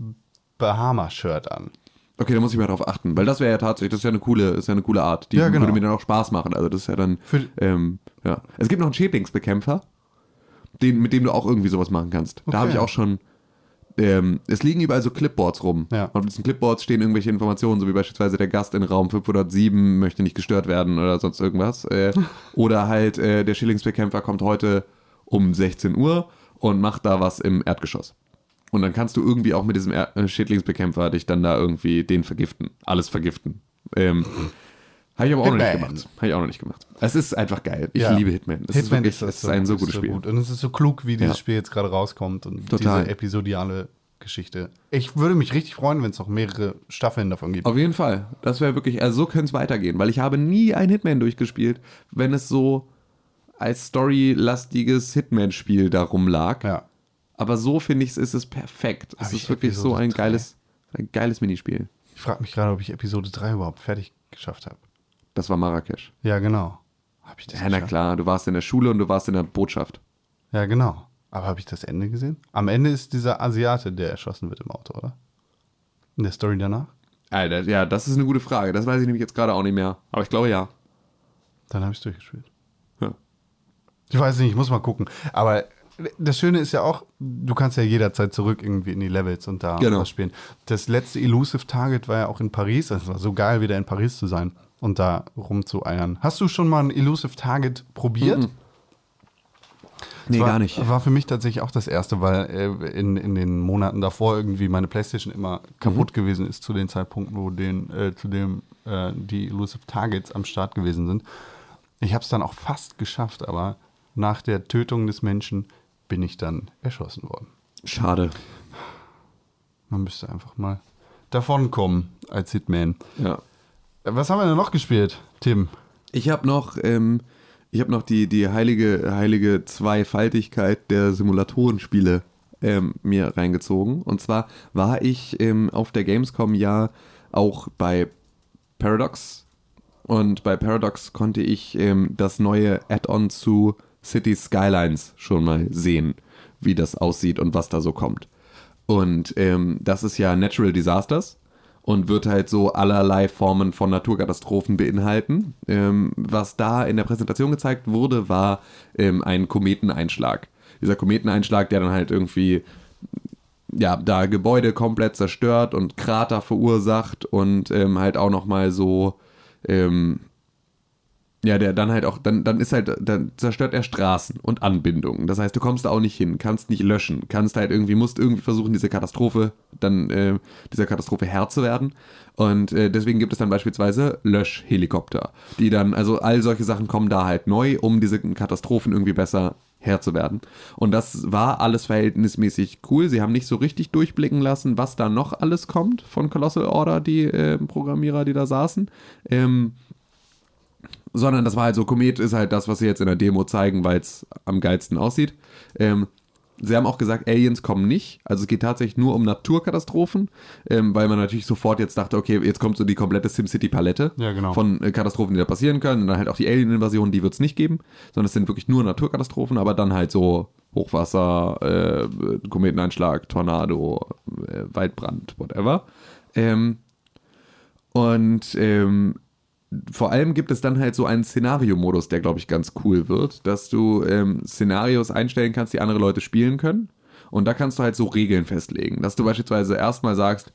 Bahama-Shirt an. Okay, da muss ich mal drauf achten, weil das wäre ja tatsächlich, das ist ja eine coole, ist ja eine coole Art. Die Ja, genau. würde mir dann auch Spaß machen. Also das ist ja dann. Für- ähm, ja. Es gibt noch einen Schädlingsbekämpfer, den, mit dem du auch irgendwie sowas machen kannst. Da Okay. habe ich auch schon. ähm, es liegen überall so Clipboards rum. Ja. Und auf diesen Clipboards stehen irgendwelche Informationen, so wie beispielsweise der Gast in Raum 507 möchte nicht gestört werden oder sonst irgendwas. Äh, oder halt äh, der Schillingsbekämpfer kommt heute um 16 Uhr und macht da was im Erdgeschoss. Und dann kannst du irgendwie auch mit diesem äh, Schädlingsbekämpfer dich dann da irgendwie den vergiften. Alles vergiften. Ähm, habe ich aber auch noch nicht Hitman. gemacht. Habe ich auch noch nicht gemacht. Es ist einfach geil. Ich Ja. liebe Hitman. Es ist Hitman wirklich, das es ist ein so gutes Spiel. Gut. Und es ist so klug, wie dieses Ja. Spiel jetzt gerade rauskommt und Total. diese episodiale Geschichte. Ich würde mich richtig freuen, wenn es noch mehrere Staffeln davon gibt. Auf jeden Fall. Das wäre wirklich, also so könnte es weitergehen, weil ich habe nie ein Hitman durchgespielt, wenn es so als storylastiges Hitman-Spiel darum lag. Ja. Aber so finde ich es, ist es perfekt. Es Hab ist wirklich so Episode ein drei? geiles, ein geiles Minispiel. Ich frage mich gerade, ob ich Episode 3 überhaupt fertig geschafft habe. Das war Marrakesch. Ja, genau. Habe ich das Ja, na geschafft? klar, du warst in der Schule und du warst in der Botschaft. Ja, genau. Aber habe ich das Ende gesehen? Am Ende ist dieser Asiate, der erschossen wird im Auto, oder? In der Story danach? Alter, ja, das ist eine gute Frage. Das weiß ich nämlich jetzt gerade auch nicht mehr. Aber ich glaube ja. Dann habe ich es durchgespielt. ja. Ich weiß nicht, ich muss mal gucken. Aber das Schöne ist ja auch, du kannst ja jederzeit zurück irgendwie in die Levels und da Genau. was spielen. Das letzte Elusive Target war ja auch in Paris. Es war so geil, wieder in Paris zu sein und da rumzueiern. Hast du schon mal ein Elusive Target probiert? Mhm. Nee, war, gar nicht. War für mich tatsächlich auch das erste, weil äh, in, in den Monaten davor irgendwie meine Playstation immer kaputt Mhm. gewesen ist zu den Zeitpunkten, wo den, äh, zu dem äh, die Elusive Targets am Start gewesen sind. Ich habe es dann auch fast geschafft, aber nach der Tötung des Menschen bin ich dann erschossen worden. Schade. Man müsste einfach mal davonkommen als Hitman. Ja. Was haben wir denn noch gespielt, Tim? Ich habe noch, ähm, ich habe noch die, die heilige, heilige Zweifaltigkeit der Simulatorenspiele ähm, mir reingezogen. Und zwar war ich ähm, auf der Gamescom ja auch bei Paradox. Und bei Paradox konnte ich ähm, das neue Add-on zu City Skylines schon mal sehen, wie das aussieht und was da so kommt. Und ähm, das ist ja Natural Disasters und wird halt so allerlei Formen von Naturkatastrophen beinhalten. Ähm, was da in der Präsentation gezeigt wurde, war ähm, ein Kometeneinschlag. Dieser Kometeneinschlag, der dann halt irgendwie ja, da Gebäude komplett zerstört und Krater verursacht und ähm, halt auch nochmal so, ähm, ja, der dann halt auch, dann, dann ist halt, dann zerstört er Straßen und Anbindungen. Das heißt, du kommst da auch nicht hin, kannst nicht löschen, kannst halt irgendwie, musst irgendwie versuchen, diese Katastrophe, dann, äh, dieser Katastrophe Herr zu werden. Und äh, deswegen gibt es dann beispielsweise Löschhelikopter, die dann, also all solche Sachen kommen da halt neu, um diese Katastrophen irgendwie besser Herr zu werden. Und das war alles verhältnismäßig cool. Sie haben nicht so richtig durchblicken lassen, was da noch alles kommt von Colossal Order, die äh, Programmierer, die da saßen. Ähm, sondern das war halt so, Komet ist halt das, was sie jetzt in der Demo zeigen, weil es am geilsten aussieht. Ähm, sie haben auch gesagt, Aliens kommen nicht. Also es geht tatsächlich nur um Naturkatastrophen, ähm, weil man natürlich sofort jetzt dachte, okay, jetzt kommt so die komplette SimCity-Palette Ja, genau. von äh, Katastrophen, die da passieren können. Und dann halt auch die Alien-Invasion, die wird es nicht geben, sondern es sind wirklich nur Naturkatastrophen, aber dann halt so Hochwasser, äh, Kometeneinschlag, Tornado, äh, Waldbrand, whatever. Ähm, und ähm, vor allem gibt es dann halt so einen Szenario-Modus, der, glaube ich, ganz cool wird, dass du ähm, Szenarios einstellen kannst, die andere Leute spielen können. Und da kannst du halt so Regeln festlegen, dass du beispielsweise erstmal sagst,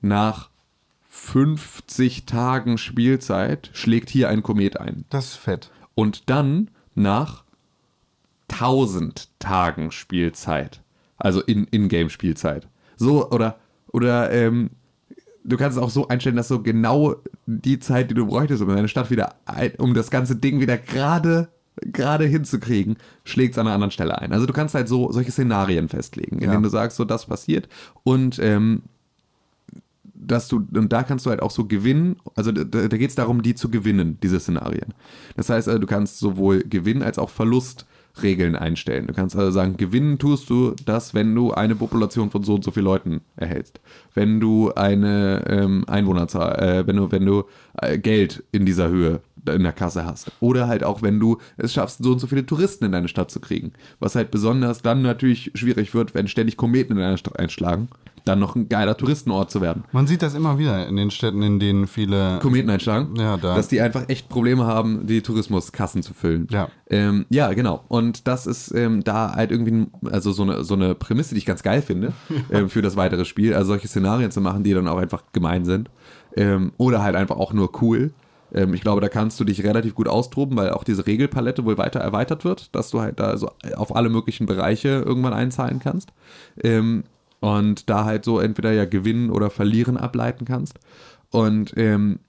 nach 50 Tagen Spielzeit schlägt hier ein Komet ein. Das ist fett. Und dann nach 1000 Tagen Spielzeit, also in In-Game-Spielzeit. So, oder, oder ähm, du kannst es auch so einstellen, dass so genau die Zeit, die du bräuchtest, um deine Stadt wieder, ein, um das ganze Ding wieder gerade gerade hinzukriegen, schlägt es an einer anderen Stelle ein. Also du kannst halt so solche Szenarien festlegen, in Ja. denen du sagst, so das passiert und ähm, dass du, und da kannst du halt auch so gewinnen, also da, da geht es darum, die zu gewinnen, diese Szenarien. Das heißt, also, du kannst sowohl Gewinn als auch Verlustregeln einstellen. Du kannst also sagen, gewinnen tust du das, wenn du eine Population von so und so vielen Leuten erhältst. Wenn du eine ähm, Einwohnerzahl, äh, wenn du, wenn du äh, Geld in dieser Höhe in der Kasse hast. Oder halt auch, wenn du es schaffst, so und so viele Touristen in deine Stadt zu kriegen. Was halt besonders dann natürlich schwierig wird, wenn ständig Kometen in deiner Stadt einschlagen dann noch ein geiler Touristenort zu werden. Man sieht das immer wieder in den Städten, in denen viele. Kometen einschlagen, Ja, da. dass die einfach echt Probleme haben, die Tourismuskassen zu füllen. Ja. Ähm, ja, genau. Und das ist ähm, da halt irgendwie, also so eine, so eine Prämisse, die ich ganz geil finde ähm, für das weitere Spiel. Also solche Szenarien zu machen, die dann auch einfach gemein sind. Ähm, oder halt einfach auch nur cool. Ähm, ich glaube, da kannst du dich relativ gut austoben, weil auch diese Regelpalette wohl weiter erweitert wird, dass du halt da so auf alle möglichen Bereiche irgendwann einzahlen kannst. Und da halt so entweder ja gewinnen oder verlieren ableiten kannst. Und ähm,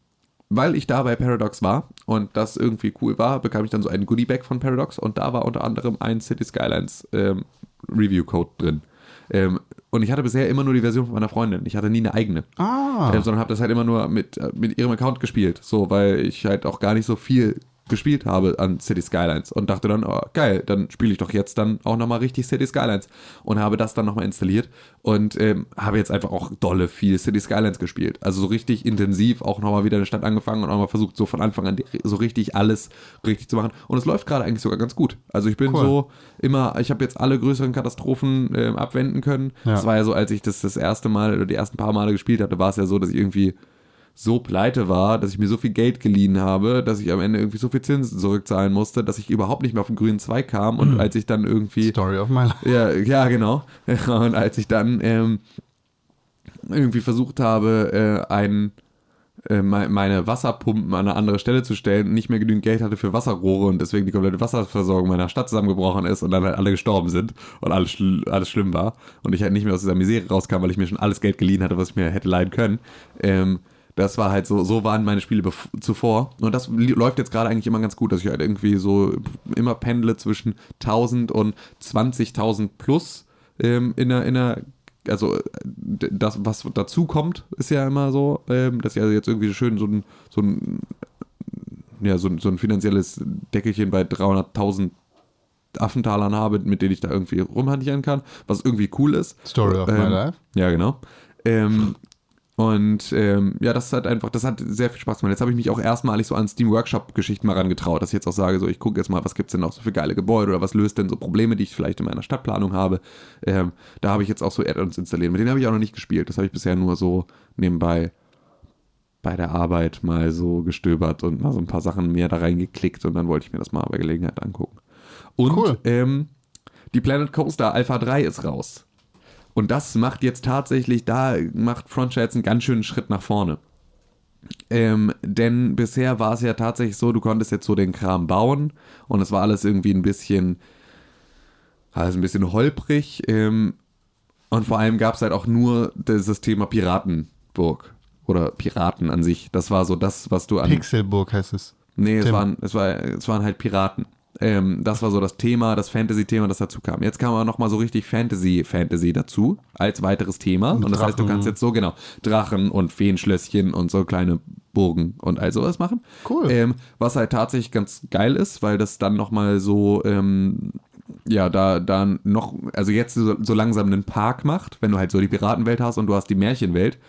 weil ich da bei Paradox war und das irgendwie cool war, bekam ich dann so einen Goodie-Bag von Paradox und da war unter anderem ein City Skylines ähm, Review-Code drin. Ähm, und ich hatte bisher immer nur die Version von meiner Freundin. Ich hatte nie eine eigene. Ah. Ähm, sondern habe das halt immer nur mit, äh, mit ihrem Account gespielt. So, weil ich halt auch gar nicht so viel gespielt habe an City Skylines und dachte dann, oh, geil, dann spiele ich doch jetzt dann auch nochmal richtig City Skylines und habe das dann nochmal installiert und ähm, habe jetzt einfach auch dolle viel City Skylines gespielt. Also so richtig intensiv auch nochmal wieder in der Stadt angefangen und auch mal versucht, so von Anfang an so richtig alles richtig zu machen. Und es läuft gerade eigentlich sogar ganz gut. Also ich bin Cool. so immer, ich habe jetzt alle größeren Katastrophen ähm, abwenden können. Ja. Das war ja so, als ich das das erste Mal oder die ersten paar Male gespielt hatte, war es ja so, dass ich irgendwie so pleite war, dass ich mir so viel Geld geliehen habe, dass ich am Ende irgendwie so viel Zinsen zurückzahlen musste, dass ich überhaupt nicht mehr auf den grünen Zweig kam. Und als ich dann irgendwie Story of my life. ja, ja, genau. Und als ich dann ähm, irgendwie versucht habe, äh, ein, äh, me- meine Wasserpumpen an eine andere Stelle zu stellen und nicht mehr genügend Geld hatte für Wasserrohre und deswegen die komplette Wasserversorgung meiner Stadt zusammengebrochen ist und dann halt alle gestorben sind und alles, schl alles schlimm war und ich halt nicht mehr aus dieser Misere rauskam, weil ich mir schon alles Geld geliehen hatte, was ich mir hätte leihen können. Ähm, das war halt so, so waren meine Spiele zuvor. Und das läuft jetzt gerade eigentlich immer ganz gut, dass ich halt irgendwie so immer pendle zwischen 1000 und 20.000 plus ähm, in einer, in einer also das, was dazu kommt, ist ja immer so, ähm, dass ich also jetzt irgendwie schön so ein, so ein, ja, so ein, so ein finanzielles Deckelchen bei 300.000 Affentalern habe, mit denen ich da irgendwie rumhantieren kann, was irgendwie cool ist. Story of my Ähm, life. Ja, genau. Ähm, und ähm, ja, das hat einfach, das hat sehr viel Spaß gemacht. Jetzt habe ich mich auch erstmalig so an Steam Workshop-Geschichten mal rangetraut, dass ich jetzt auch sage, so ich gucke jetzt mal, was gibt's denn noch so für geile Gebäude oder was löst denn so Probleme, die ich vielleicht in meiner Stadtplanung habe. Ähm, da habe ich jetzt auch so Add-ons installiert. Mit denen habe ich auch noch nicht gespielt. Das habe ich bisher nur so nebenbei bei der Arbeit mal so gestöbert und mal so ein paar Sachen mehr da reingeklickt und dann wollte ich mir das mal bei Gelegenheit angucken. Und Cool. ähm, die Planet Coaster Alpha 3 ist raus. Und das macht jetzt tatsächlich, da macht Frontier jetzt einen ganz schönen Schritt nach vorne. Ähm, denn bisher war es ja tatsächlich so, du konntest jetzt so den Kram bauen und es war alles irgendwie ein bisschen, also ein bisschen holprig. Ähm, und vor allem gab es halt auch nur dieses Thema Piratenburg oder Piraten an sich. Das war so das, was du an. Pixelburg heißt es. Nee, es waren, es, war, es waren halt Piraten. Ähm, das war so das Thema, das Fantasy-Thema, das dazu kam. Jetzt kam aber nochmal so richtig Fantasy-Fantasy dazu, als weiteres Thema. Und, das heißt, du kannst jetzt so, genau, Drachen und Feenschlösschen und so kleine Burgen und all sowas machen. Cool. Ähm, was halt tatsächlich ganz geil ist, weil das dann nochmal so, ähm, ja, da, da noch, also jetzt so, so langsam einen Park macht, wenn du halt so die Piratenwelt hast und du hast die Märchenwelt,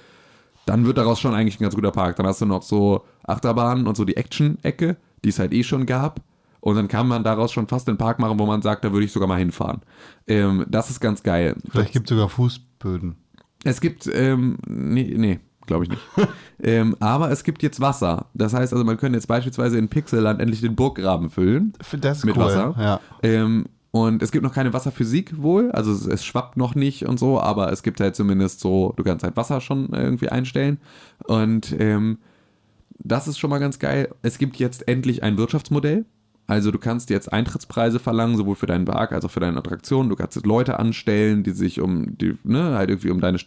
dann wird daraus schon eigentlich ein ganz guter Park. Dann hast du noch so Achterbahnen und so die Action-Ecke, die es halt eh schon gab. Und dann kann man daraus schon fast einen Park machen, wo man sagt, da würde ich sogar mal hinfahren. Ähm, das ist ganz geil. Vielleicht gibt es sogar Fußböden. Es gibt, ähm, nee, nee glaube ich nicht. ähm, aber es gibt jetzt Wasser. Das heißt also, man könnte jetzt beispielsweise in Pixelland endlich den Burggraben füllen. Das ist Mit cool. Wasser. Ja. Ähm, und es gibt noch keine Wasserphysik wohl, also es, es schwappt noch nicht und so, aber es gibt halt zumindest so, du kannst halt Wasser schon irgendwie einstellen. Und ähm, das ist schon mal ganz geil. Es gibt jetzt endlich ein Wirtschaftsmodell. Also du kannst jetzt Eintrittspreise verlangen, sowohl für deinen Park als auch für deine Attraktionen. Du kannst jetzt Leute anstellen, die sich um die, ne, halt irgendwie um deine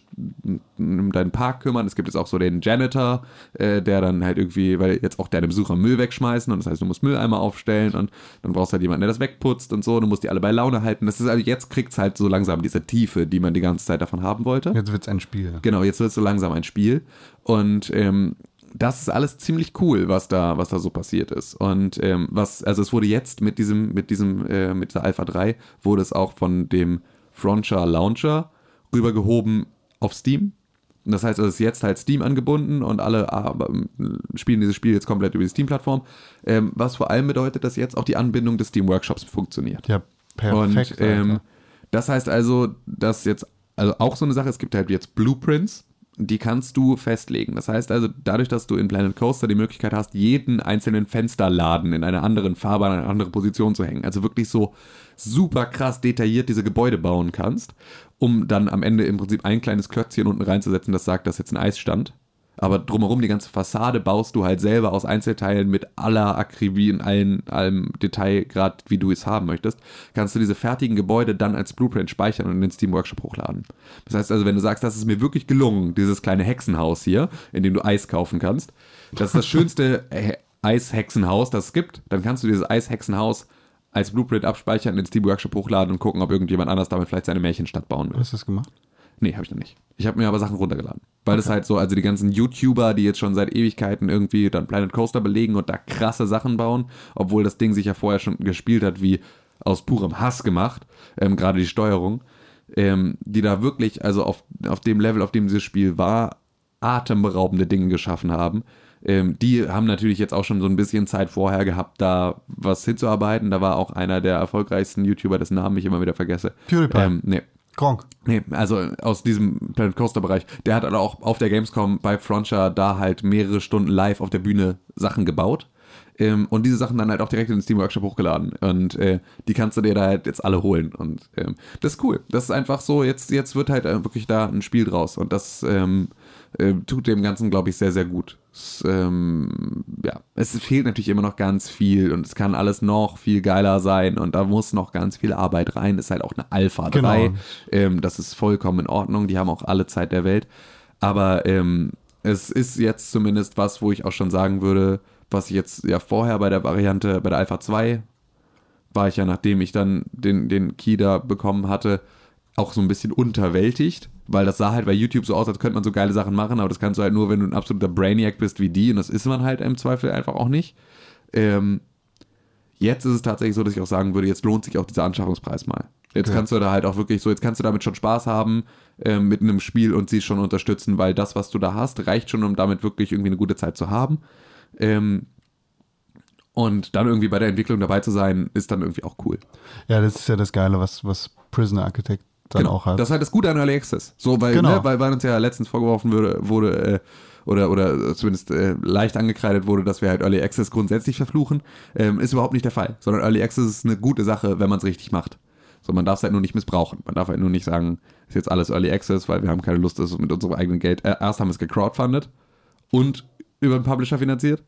um deinen Park kümmern. Es gibt jetzt auch so den Janitor, äh, der dann halt irgendwie, weil jetzt auch deine Besucher Müll wegschmeißen und das heißt, du musst Mülleimer aufstellen und dann brauchst du halt jemanden, der das wegputzt und so. Du musst die alle bei Laune halten. Das ist also jetzt kriegt's halt so langsam diese Tiefe, die man die ganze Zeit davon haben wollte. Jetzt wird es ein Spiel. Genau, jetzt wird es so langsam ein Spiel. Und ähm, das ist alles ziemlich cool, was da, was da so passiert ist. Und ähm, was, also es wurde jetzt mit diesem, mit diesem, äh, mit der Alpha 3, wurde es auch von dem Frontier Launcher rübergehoben auf Steam. Und das heißt, es ist jetzt halt Steam angebunden und alle aber, spielen dieses Spiel jetzt komplett über die Steam-Plattform. Ähm, was vor allem bedeutet, dass jetzt auch die Anbindung des Steam Workshops funktioniert. Ja, perfekt. Und ähm, das heißt also, dass jetzt also auch so eine Sache, es gibt halt jetzt Blueprints, die kannst du festlegen. Das heißt also, dadurch, dass du in Planet Coaster die Möglichkeit hast, jeden einzelnen Fensterladen in einer anderen Farbe an eine andere Position zu hängen. Also wirklich so super krass detailliert diese Gebäude bauen kannst, um dann am Ende im Prinzip ein kleines Klötzchen unten reinzusetzen, das sagt, dass jetzt ein Eisstand. Aber drumherum die ganze Fassade baust du halt selber aus Einzelteilen mit aller Akribie in allen, allem Detailgrad, wie du es haben möchtest. Kannst du diese fertigen Gebäude dann als Blueprint speichern und in den Steam Workshop hochladen. Das heißt also, wenn du sagst, das ist mir wirklich gelungen, dieses kleine Hexenhaus hier, in dem du Eis kaufen kannst, das ist das schönste He- Eishexenhaus, das es gibt, dann kannst du dieses Eishexenhaus als Blueprint abspeichern, in den Steam Workshop hochladen und gucken, ob irgendjemand anders damit vielleicht seine Märchenstadt bauen will. Hast du das gemacht? Nee, habe ich noch nicht. Ich habe mir aber Sachen runtergeladen. Weil es halt so, also die ganzen YouTuber, die jetzt schon seit Ewigkeiten irgendwie dann Planet Coaster belegen und da krasse Sachen bauen, obwohl das Ding sich ja vorher schon gespielt hat, wie aus purem Hass gemacht, ähm, gerade die Steuerung, ähm, die da wirklich, also auf, auf dem Level, auf dem dieses Spiel war, atemberaubende Dinge geschaffen haben. Ähm, die haben natürlich jetzt auch schon so ein bisschen Zeit vorher gehabt, da was hinzuarbeiten. Da war auch einer der erfolgreichsten YouTuber, dessen Namen ich immer wieder vergesse. PewDiePie. Ähm, nee, Gronk. Nee, also aus diesem Planet Coaster Bereich. Der hat halt auch auf der Gamescom bei Frontier da halt mehrere Stunden live auf der Bühne Sachen gebaut. Ähm, und diese Sachen dann halt auch direkt in den Steam Workshop hochgeladen. Und äh, die kannst du dir da halt jetzt alle holen. Und ähm, das ist cool. Das ist einfach so, jetzt, jetzt wird halt äh, wirklich da ein Spiel draus. Und das ähm, äh, tut dem Ganzen, glaube ich, sehr, sehr gut. Es, ähm, ja, es fehlt natürlich immer noch ganz viel und es kann alles noch viel geiler sein und da muss noch ganz viel Arbeit rein. Ist halt auch eine Alpha 3. Genau. Ähm, das ist vollkommen in Ordnung. Die haben auch alle Zeit der Welt. Aber ähm, es ist jetzt zumindest was, wo ich auch schon sagen würde, was ich jetzt ja vorher bei der Variante, bei der Alpha 2 war ich ja, nachdem ich dann den, den Key da bekommen hatte, auch so ein bisschen unterwältigt, weil das sah halt bei YouTube so aus, als könnte man so geile Sachen machen, aber das kannst du halt nur, wenn du ein absoluter Brainiac bist wie die und das ist man halt im Zweifel einfach auch nicht. Ähm, jetzt ist es tatsächlich so, dass ich auch sagen würde, jetzt lohnt sich auch dieser Anschaffungspreis mal. Jetzt Okay. kannst du da halt auch wirklich so, jetzt kannst du damit schon Spaß haben ähm, mit einem Spiel und sie schon unterstützen, weil das, was du da hast, reicht schon, um damit wirklich irgendwie eine gute Zeit zu haben. Ähm, und dann irgendwie bei der Entwicklung dabei zu sein, ist dann irgendwie auch cool. Ja, das ist ja das Geile, was, was Prisoner Architect dann auch hat. Das ist halt das Gute an Early Access. So, weil, Genau. ne, weil, weil uns ja letztens vorgeworfen wurde, wurde äh, oder, oder zumindest äh, leicht angekreidet wurde, dass wir halt Early Access grundsätzlich verfluchen, ähm, ist überhaupt nicht der Fall. Sondern Early Access ist eine gute Sache, wenn man es richtig macht. So, man darf es halt nur nicht missbrauchen. Man darf halt nur nicht sagen, ist jetzt alles Early Access, weil wir haben keine Lust, das mit unserem eigenen Geld. Äh, erst haben wir es gecrowdfundet und über einen Publisher finanziert.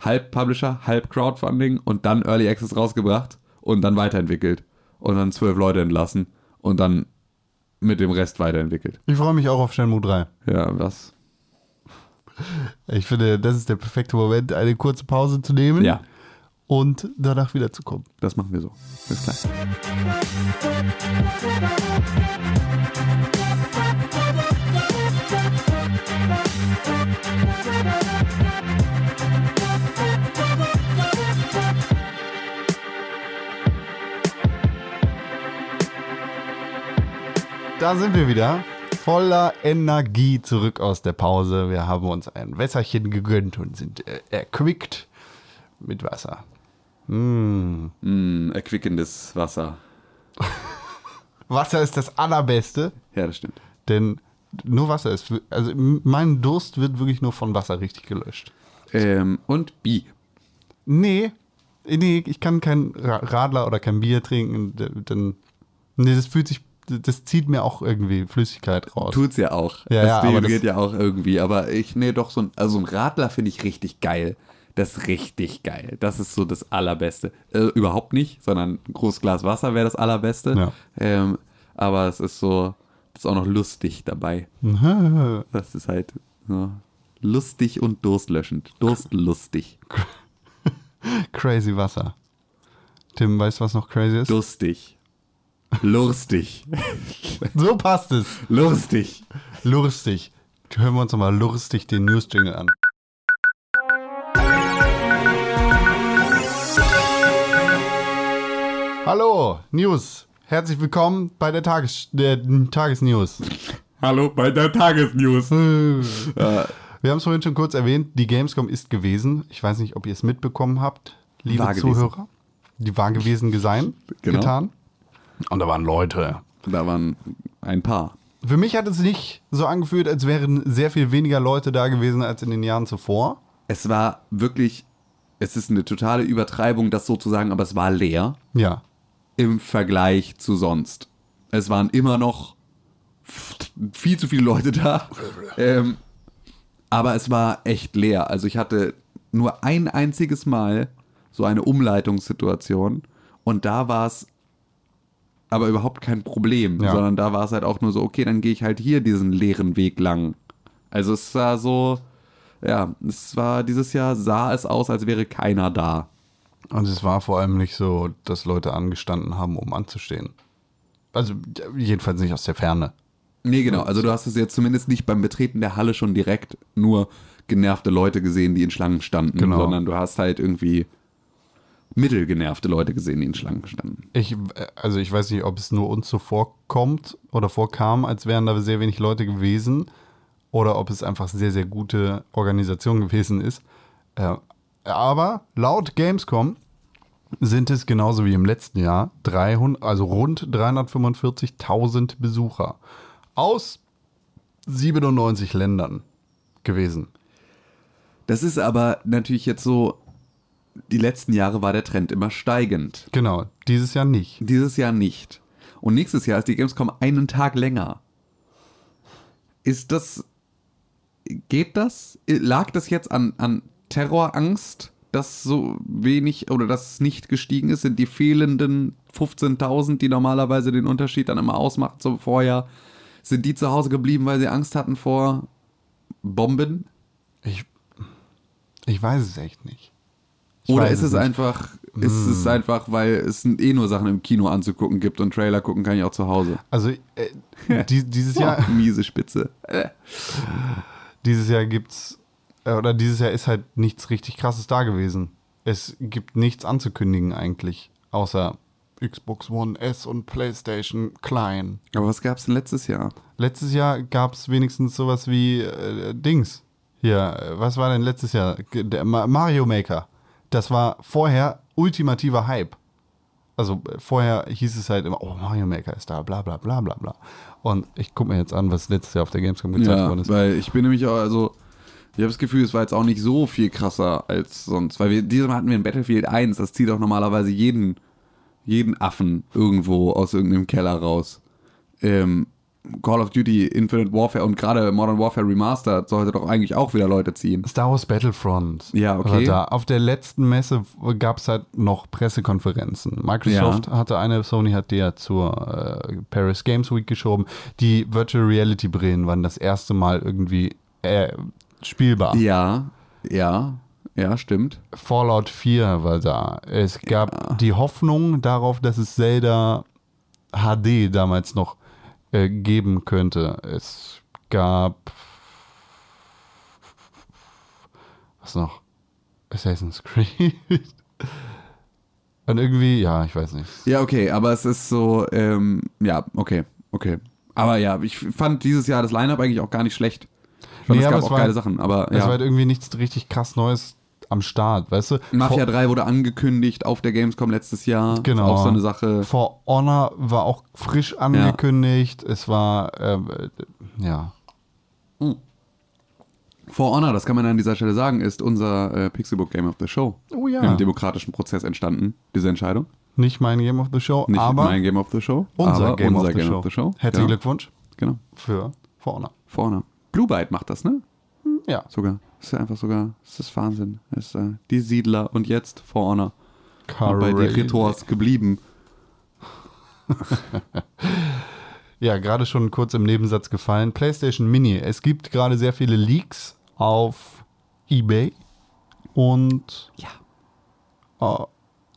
Halb Publisher, halb Crowdfunding und dann Early Access rausgebracht und dann weiterentwickelt. Und dann zwölf Leute entlassen und dann mit dem Rest weiterentwicklt. Ich freue mich auch auf Shenmue 3. Ja, was? Ich finde, das ist der perfekte Moment, eine kurze Pause zu nehmen Ja, und danach wieder zu kommen. das machen wir so. Bis gleich. Da sind wir wieder. Voller Energie zurück aus der Pause. Wir haben uns ein Wässerchen gegönnt und sind äh, erquickt mit Wasser. Mm. Mm, erquickendes Wasser. Wasser ist das Allerbeste, Ja, das stimmt. denn nur Wasser ist. Also mein Durst wird wirklich nur von Wasser richtig gelöscht. Ähm, und Bi. Nee, nee, ich kann kein Ra- Radler oder kein Bier trinken. Dann, nee, das fühlt sich, das zieht mir auch irgendwie Flüssigkeit raus. Tut's ja auch. Ja, das ja, das- ja auch irgendwie. Aber ich, nee, doch, so ein, also ein Radler finde ich richtig geil. Das ist richtig geil. Das ist so das Allerbeste. Äh, überhaupt nicht, sondern ein großes Glas Wasser wäre das Allerbeste. Ja. Ähm, aber es ist so, das ist auch noch lustig dabei. Das ist halt so lustig und durstlöschend. Durstlustig. crazy Wasser. Tim, weißt du, was noch crazy ist? Durstig. Lustig. So passt es. Lustig. Lustig. Hören wir uns nochmal lustig den News-Jingle an. Hallo, News. Herzlich willkommen bei der Tages der Tagesnews. Hallo bei der Tagesnews. Wir haben es vorhin schon kurz erwähnt, die Gamescom ist gewesen. Ich weiß nicht, ob ihr es mitbekommen habt, liebe. Zuhörer. Die war gewesen, gesein, Genau. getan. Und da waren Leute. Da waren ein paar. Für mich hat es nicht so angefühlt, als wären sehr viel weniger Leute da gewesen als in den Jahren zuvor. Es war wirklich, es ist eine totale Übertreibung, das so zu sagen, aber es war leer Ja. im Vergleich zu sonst. Es waren immer noch viel zu viele Leute da. Ähm, aber es war echt leer. Also ich hatte nur ein einziges Mal so eine Umleitungssituation und da war es aber überhaupt kein Problem, Ja. sondern da war es halt auch nur so, okay, dann gehe ich halt hier diesen leeren Weg lang. Also es war so, ja, es war dieses Jahr sah es aus, als wäre keiner da. Und es war vor allem nicht so, dass Leute angestanden haben, um anzustehen. Also jedenfalls nicht aus der Ferne. Nee, genau. Also du hast es jetzt zumindest nicht beim Betreten der Halle schon direkt nur genervte Leute gesehen, die in Schlangen standen, Genau. sondern du hast halt irgendwie mittelgenervte Leute gesehen, die in Schlangen standen. Ich, äh, also ich weiß nicht, ob es nur uns so vorkommt oder vorkam, als wären da sehr wenig Leute gewesen oder ob es einfach sehr, sehr gute Organisation gewesen ist. Äh, aber laut Gamescom sind es genauso wie im letzten Jahr 300, also rund 345.000 Besucher aus 97 Ländern gewesen. Das ist aber natürlich jetzt so, die letzten Jahre war der Trend immer steigend. Genau, dieses Jahr nicht. Dieses Jahr nicht. Und nächstes Jahr ist die Gamescom einen Tag länger. Ist das. Geht das? Lag das jetzt an, an Terrorangst, dass so wenig oder dass es nicht gestiegen ist? Sind die fehlenden 15.000, die normalerweise den Unterschied dann immer ausmacht zum Vorjahr, sind die zu Hause geblieben, weil sie Angst hatten vor Bomben? Ich, ich weiß es echt nicht. Ich Oder ist es nicht. einfach, ist es einfach, weil es eh nur Sachen im Kino anzugucken gibt und Trailer gucken kann ich auch zu Hause? Also äh, die, dieses Jahr, Oh, miese Spitze. Äh. dieses Jahr gibt's äh, oder dieses Jahr ist halt nichts richtig krasses da gewesen. Es gibt nichts anzukündigen eigentlich, außer Xbox One S und PlayStation Klein. Aber was gab es denn letztes Jahr? Letztes Jahr gab es wenigstens sowas wie äh, Dings. Hier, äh, was war denn letztes Jahr? Der Ma- Mario Maker. Das war vorher ultimativer Hype. Also äh, vorher hieß es halt immer, oh, Mario Maker ist da, bla bla bla bla bla. Und ich gucke mir jetzt an, was letztes Jahr auf der Gamescom gezeigt Ja, worden ist. weil ich bin nämlich auch, also, ich habe das Gefühl, es war jetzt auch nicht so viel krasser als sonst. Weil wir, dieses Mal hatten wir in Battlefield 1, das zieht auch normalerweise jeden, jeden Affen irgendwo aus irgendeinem Keller raus. Ähm, Call of Duty, Infinite Warfare und gerade Modern Warfare Remastered sollte doch eigentlich auch wieder Leute ziehen. Star Wars Battlefront. Ja, okay. Da. Auf der letzten Messe gab es halt noch Pressekonferenzen. Microsoft hatte eine, Sony hat die ja zur äh, Paris Games Week geschoben. Die Virtual Reality Brillen waren das erste Mal irgendwie äh, spielbar. Ja, ja, ja, stimmt. Fallout 4 war da. Es gab die Hoffnung darauf, dass es Zelda HD damals noch äh, geben könnte. Es gab. Was noch? Assassin's Creed. Und irgendwie, ja, ich weiß nicht. Ja, okay, aber es ist so, ähm, ja, okay, okay. Aber ja, ich fand dieses Jahr das Line-Up eigentlich auch gar nicht schlecht. Ich fand, Nee, es gab es auch war- geile Sachen, aber Es war ja. halt irgendwie nichts richtig krass Neues am Start, weißt du? Mafia For, 3 wurde angekündigt auf der Gamescom letztes Jahr. Genau. Auch so eine Sache. For Honor war auch frisch angekündigt. Es war, ähm, äh, ja. For Honor, das kann man an dieser Stelle sagen, ist unser äh, Pixelbook Game of the Show. Oh ja. Im demokratischen Prozess entstanden, diese Entscheidung. Nicht mein Game of the Show, Nicht aber mein Game of the Show, unser, Game, unser of, the Game Show. of the Show. Herzlichen genau. Glückwunsch Genau, für For Honor. For Honor. Blue Byte macht das, ne? Ja. Sogar. Das ist einfach sogar, das ist Wahnsinn. Das ist, äh, die Siedler und jetzt For Honor. Und bei den Retors geblieben. Ja, gerade schon kurz im Nebensatz gefallen. PlayStation Mini. Es gibt gerade sehr viele Leaks auf eBay und Ja.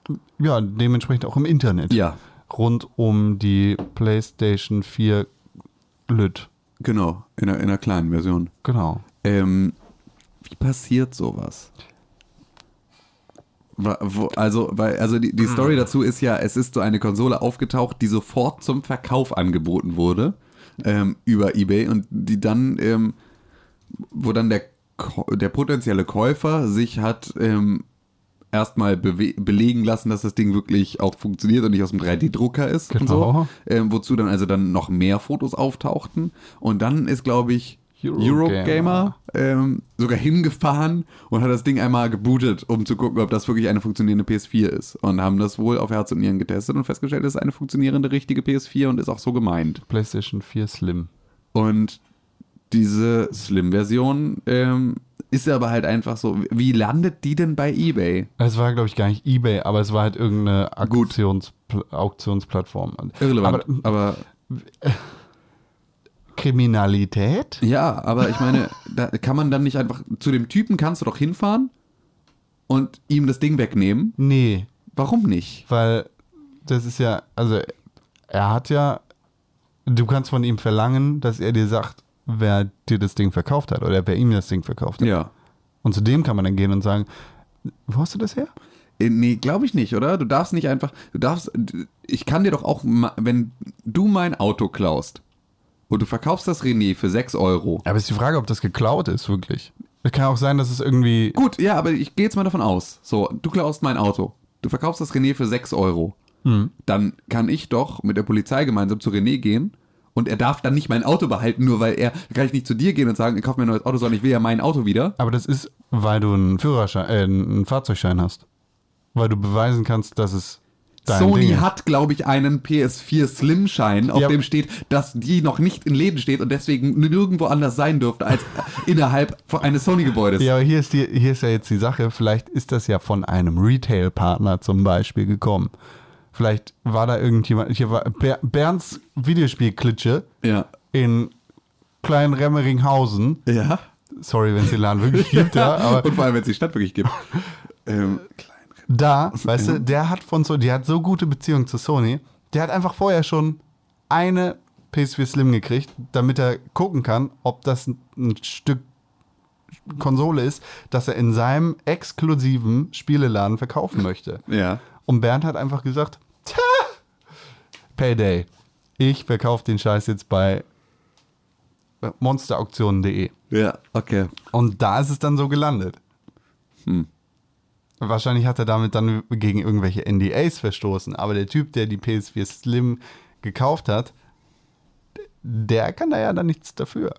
äh, ja, dementsprechend auch im Internet. Ja, Rund um die PlayStation 4 Lüt. genau. In einer, in einer kleinen Version. Genau. Ähm, wie passiert sowas? Also, weil, also die, die Story dazu ist ja, es ist so eine Konsole aufgetaucht, die sofort zum Verkauf angeboten wurde ähm, über eBay und die dann, ähm, wo dann der, der potenzielle Käufer sich hat ähm, erstmal belegen lassen, dass das Ding wirklich auch funktioniert und nicht aus dem 3D-Drucker ist und Genau. so. Ähm, wozu dann also dann noch mehr Fotos auftauchten. Und dann ist, glaube ich, Eurogamer. Ähm, sogar hingefahren und hat das Ding einmal gebootet, um zu gucken, ob das wirklich eine funktionierende PS4 ist. Und haben das wohl auf Herz und Nieren getestet und festgestellt, es ist eine funktionierende, richtige PS4 und ist auch so gemeint. PlayStation 4 Slim. Und diese Slim-Version ähm, ist aber halt einfach so. Wie landet die denn bei eBay? Es war, glaube ich, gar nicht Ebay, aber es war halt irgendeine Auktions Auktionsplattform. Irrelevant. Aber Aber, Kriminalität? ja, aber ich meine, da kann man dann nicht einfach zu dem Typen kannst du doch hinfahren und ihm das Ding wegnehmen. Nee, Warum nicht? weil das ist ja, also er hat ja, du kannst von ihm verlangen, dass er dir sagt, wer dir das Ding verkauft hat oder wer ihm das Ding verkauft hat. Ja. Und zu dem kann man dann gehen und sagen, wo hast du das her? Äh, Nee, glaube ich nicht, oder? Du darfst nicht einfach, du darfst, ich kann dir doch auch, wenn du mein Auto klaust und du verkaufst das René für 6 Euro. Aber ist die Frage, ob das geklaut ist, wirklich. Es kann auch sein, dass es irgendwie. Gut, ja, aber ich gehe jetzt mal davon aus. So, du klaust mein Auto. Du verkaufst das René für 6 Euro. Dann kann ich doch mit der Polizei gemeinsam zu René gehen und er darf dann nicht mein Auto behalten, nur weil er, da kann ich nicht zu dir gehen und sagen, ich kaufe mir ein neues Auto, sondern ich will ja mein Auto wieder. Aber das ist, weil du einen Führerschein, äh, einen Fahrzeugschein hast. Weil du beweisen kannst, dass es dein Sony Ding hat, glaube ich, einen PS4 Slim-Schein, auf Ja. dem steht, dass die noch nicht in Läden steht und deswegen nirgendwo anders sein dürfte als innerhalb eines Sony-Gebäudes. Ja, aber hier ist, die, hier ist ja jetzt die Sache, vielleicht ist das ja von einem Retail-Partner zum Beispiel gekommen. Vielleicht war da irgendjemand, hier war Ber Bernds Videospielklitsche Ja. in Klein-Remmeringhausen. Ja. Sorry, wenn es den Laden wirklich gibt, ja, aber Und vor allem, wenn es die Stadt wirklich gibt. ähm, da, weißt du, der hat von so, der hat so gute Beziehungen zu Sony, der hat einfach vorher schon eine PS4 Slim gekriegt, damit er gucken kann, ob das ein, Stück Konsole ist, das er in seinem exklusiven Spieleladen verkaufen möchte. ja. Und Bernd hat einfach gesagt, Tja, Payday, ich verkaufe den Scheiß jetzt bei monsterauktionen.de. Ja, okay. Und da ist es dann so gelandet. Hm. Wahrscheinlich hat er damit dann gegen irgendwelche NDAs verstoßen. Aber der Typ, der die PS4 Slim gekauft hat, der kann da ja dann nichts dafür.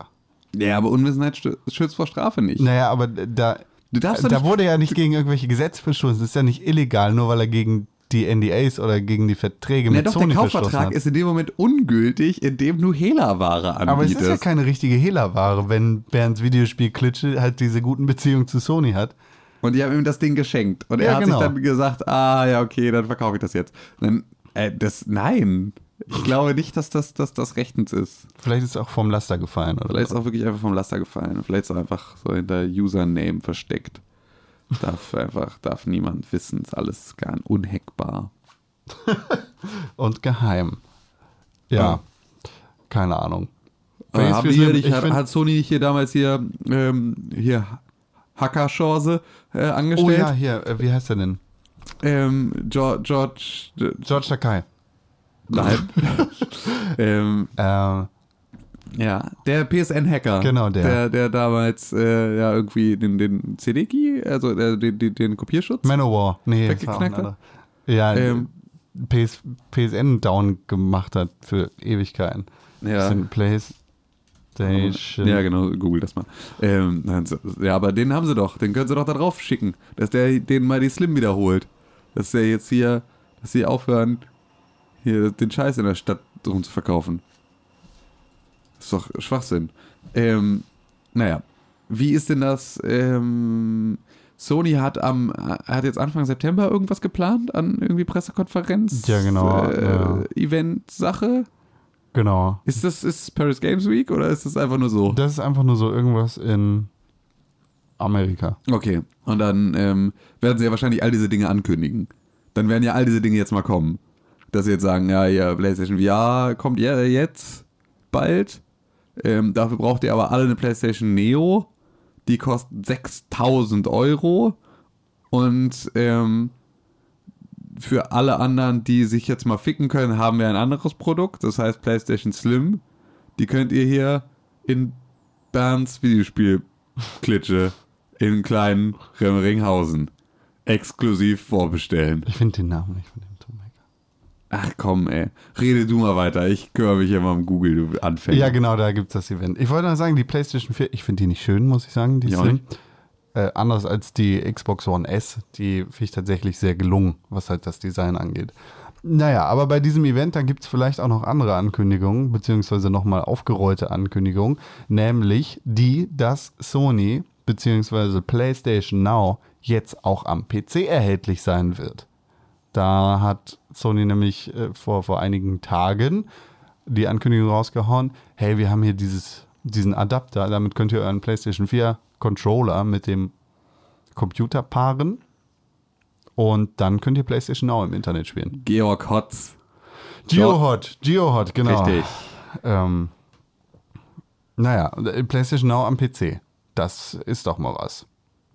Ja, aber Unwissenheit schützt vor Strafe nicht. Naja, aber da, da nicht- wurde ja nicht gegen irgendwelche Gesetze verstoßen. Das ist ja nicht illegal, nur weil er gegen die NDAs oder gegen die Verträge Ja, mit doch, Sony der verstoßen Kaufvertrag hat. ist in dem Moment ungültig, indem du Hehlerware anbietest. Aber es ist ja keine richtige Hehlerware, wenn Bernds Videospiel Klitsche halt diese guten Beziehungen zu Sony hat. Und die haben ihm das Ding geschenkt. Und Ja, er hat genau. sich dann gesagt, ah, ja, okay, dann verkaufe ich das jetzt. Dann, äh, das, nein. Ich glaube nicht, dass das, dass das rechtens ist. Vielleicht ist es auch vom Laster gefallen. Oder Vielleicht ist es auch wirklich einfach vom Laster gefallen. Vielleicht ist es auch einfach so hinter Username versteckt. Darf einfach, darf niemand wissen. Ist alles gar unhackbar. Und geheim. Ja. Ja. Keine Ahnung. Aber PS4 haben die hier nicht, ich hat, hat Sony nicht hier damals hier, ähm, hier Hackerchance äh, Oh angestellt? ja, hier, äh, wie heißt der denn? Ähm, George, George, George Takai. nein. ähm, Ähm, ja, der PSN-Hacker. Genau, der. Der, der damals äh, ja irgendwie den, den CD-Key, also äh, den, den, den Kopierschutz. Manowar. Nee, Weggeknackt hat? Ja, Ähm. PS, PSN down gemacht hat für Ewigkeiten. ja. Sind PlayStation. Ja, genau, google das mal. Ähm, ja, aber den haben sie doch, den können sie doch da drauf schicken, dass der den mal die Slim wiederholt. Dass der jetzt hier, dass sie aufhören, hier den Scheiß in der Stadt drum zu verkaufen. ist doch Schwachsinn. Ähm, naja, wie ist denn das? Ähm, Sony hat am hat jetzt Anfang September irgendwas geplant an irgendwie Pressekonferenz, Ja, genau, äh, ja. Event-Sache. Genau. Ist das ist Paris Games Week oder ist das einfach nur so? Das ist einfach nur so irgendwas in Amerika. Okay, und dann ähm, werden sie ja wahrscheinlich all diese Dinge ankündigen. Dann werden ja all diese Dinge jetzt mal kommen. Dass sie jetzt sagen, ja, ja, PlayStation VR kommt ja jetzt bald. Ähm, dafür braucht ihr aber alle eine PlayStation Neo. Die kostet 6000 Euro. Und ähm, für alle anderen, die sich jetzt mal ficken können, haben wir ein anderes Produkt. Das heißt PlayStation Slim. Die könnt ihr hier in Bernds Videospielklitsche in kleinen Ringhausen exklusiv vorbestellen. Ich finde den Namen nicht von dem Toonmaker. Ach komm, ey. Rede du mal weiter. Ich kümmere mich immer um Google, du Anfänger. Ja, genau, da gibt es das Event. Ich wollte noch sagen, die PlayStation 4, ich finde die nicht schön, muss ich sagen, die auch Slim. nicht. Äh, anders als die Xbox One S, die finde ich tatsächlich sehr gelungen, was halt das Design angeht. Naja, aber bei diesem Event, da gibt es vielleicht auch noch andere Ankündigungen, beziehungsweise nochmal aufgerollte Ankündigungen, nämlich die, dass Sony beziehungsweise PlayStation Now jetzt auch am PC erhältlich sein wird. Da hat Sony nämlich äh, vor, vor einigen Tagen die Ankündigung rausgehauen, hey, wir haben hier dieses, diesen Adapter, damit könnt ihr euren PlayStation 4 Controller mit dem Computer paaren und dann könnt ihr PlayStation Now im Internet spielen. Georg Hotz. GeoHot, GeoHot, genau. Richtig. Ähm, naja, äh, PlayStation Now am PC. Das ist doch mal was.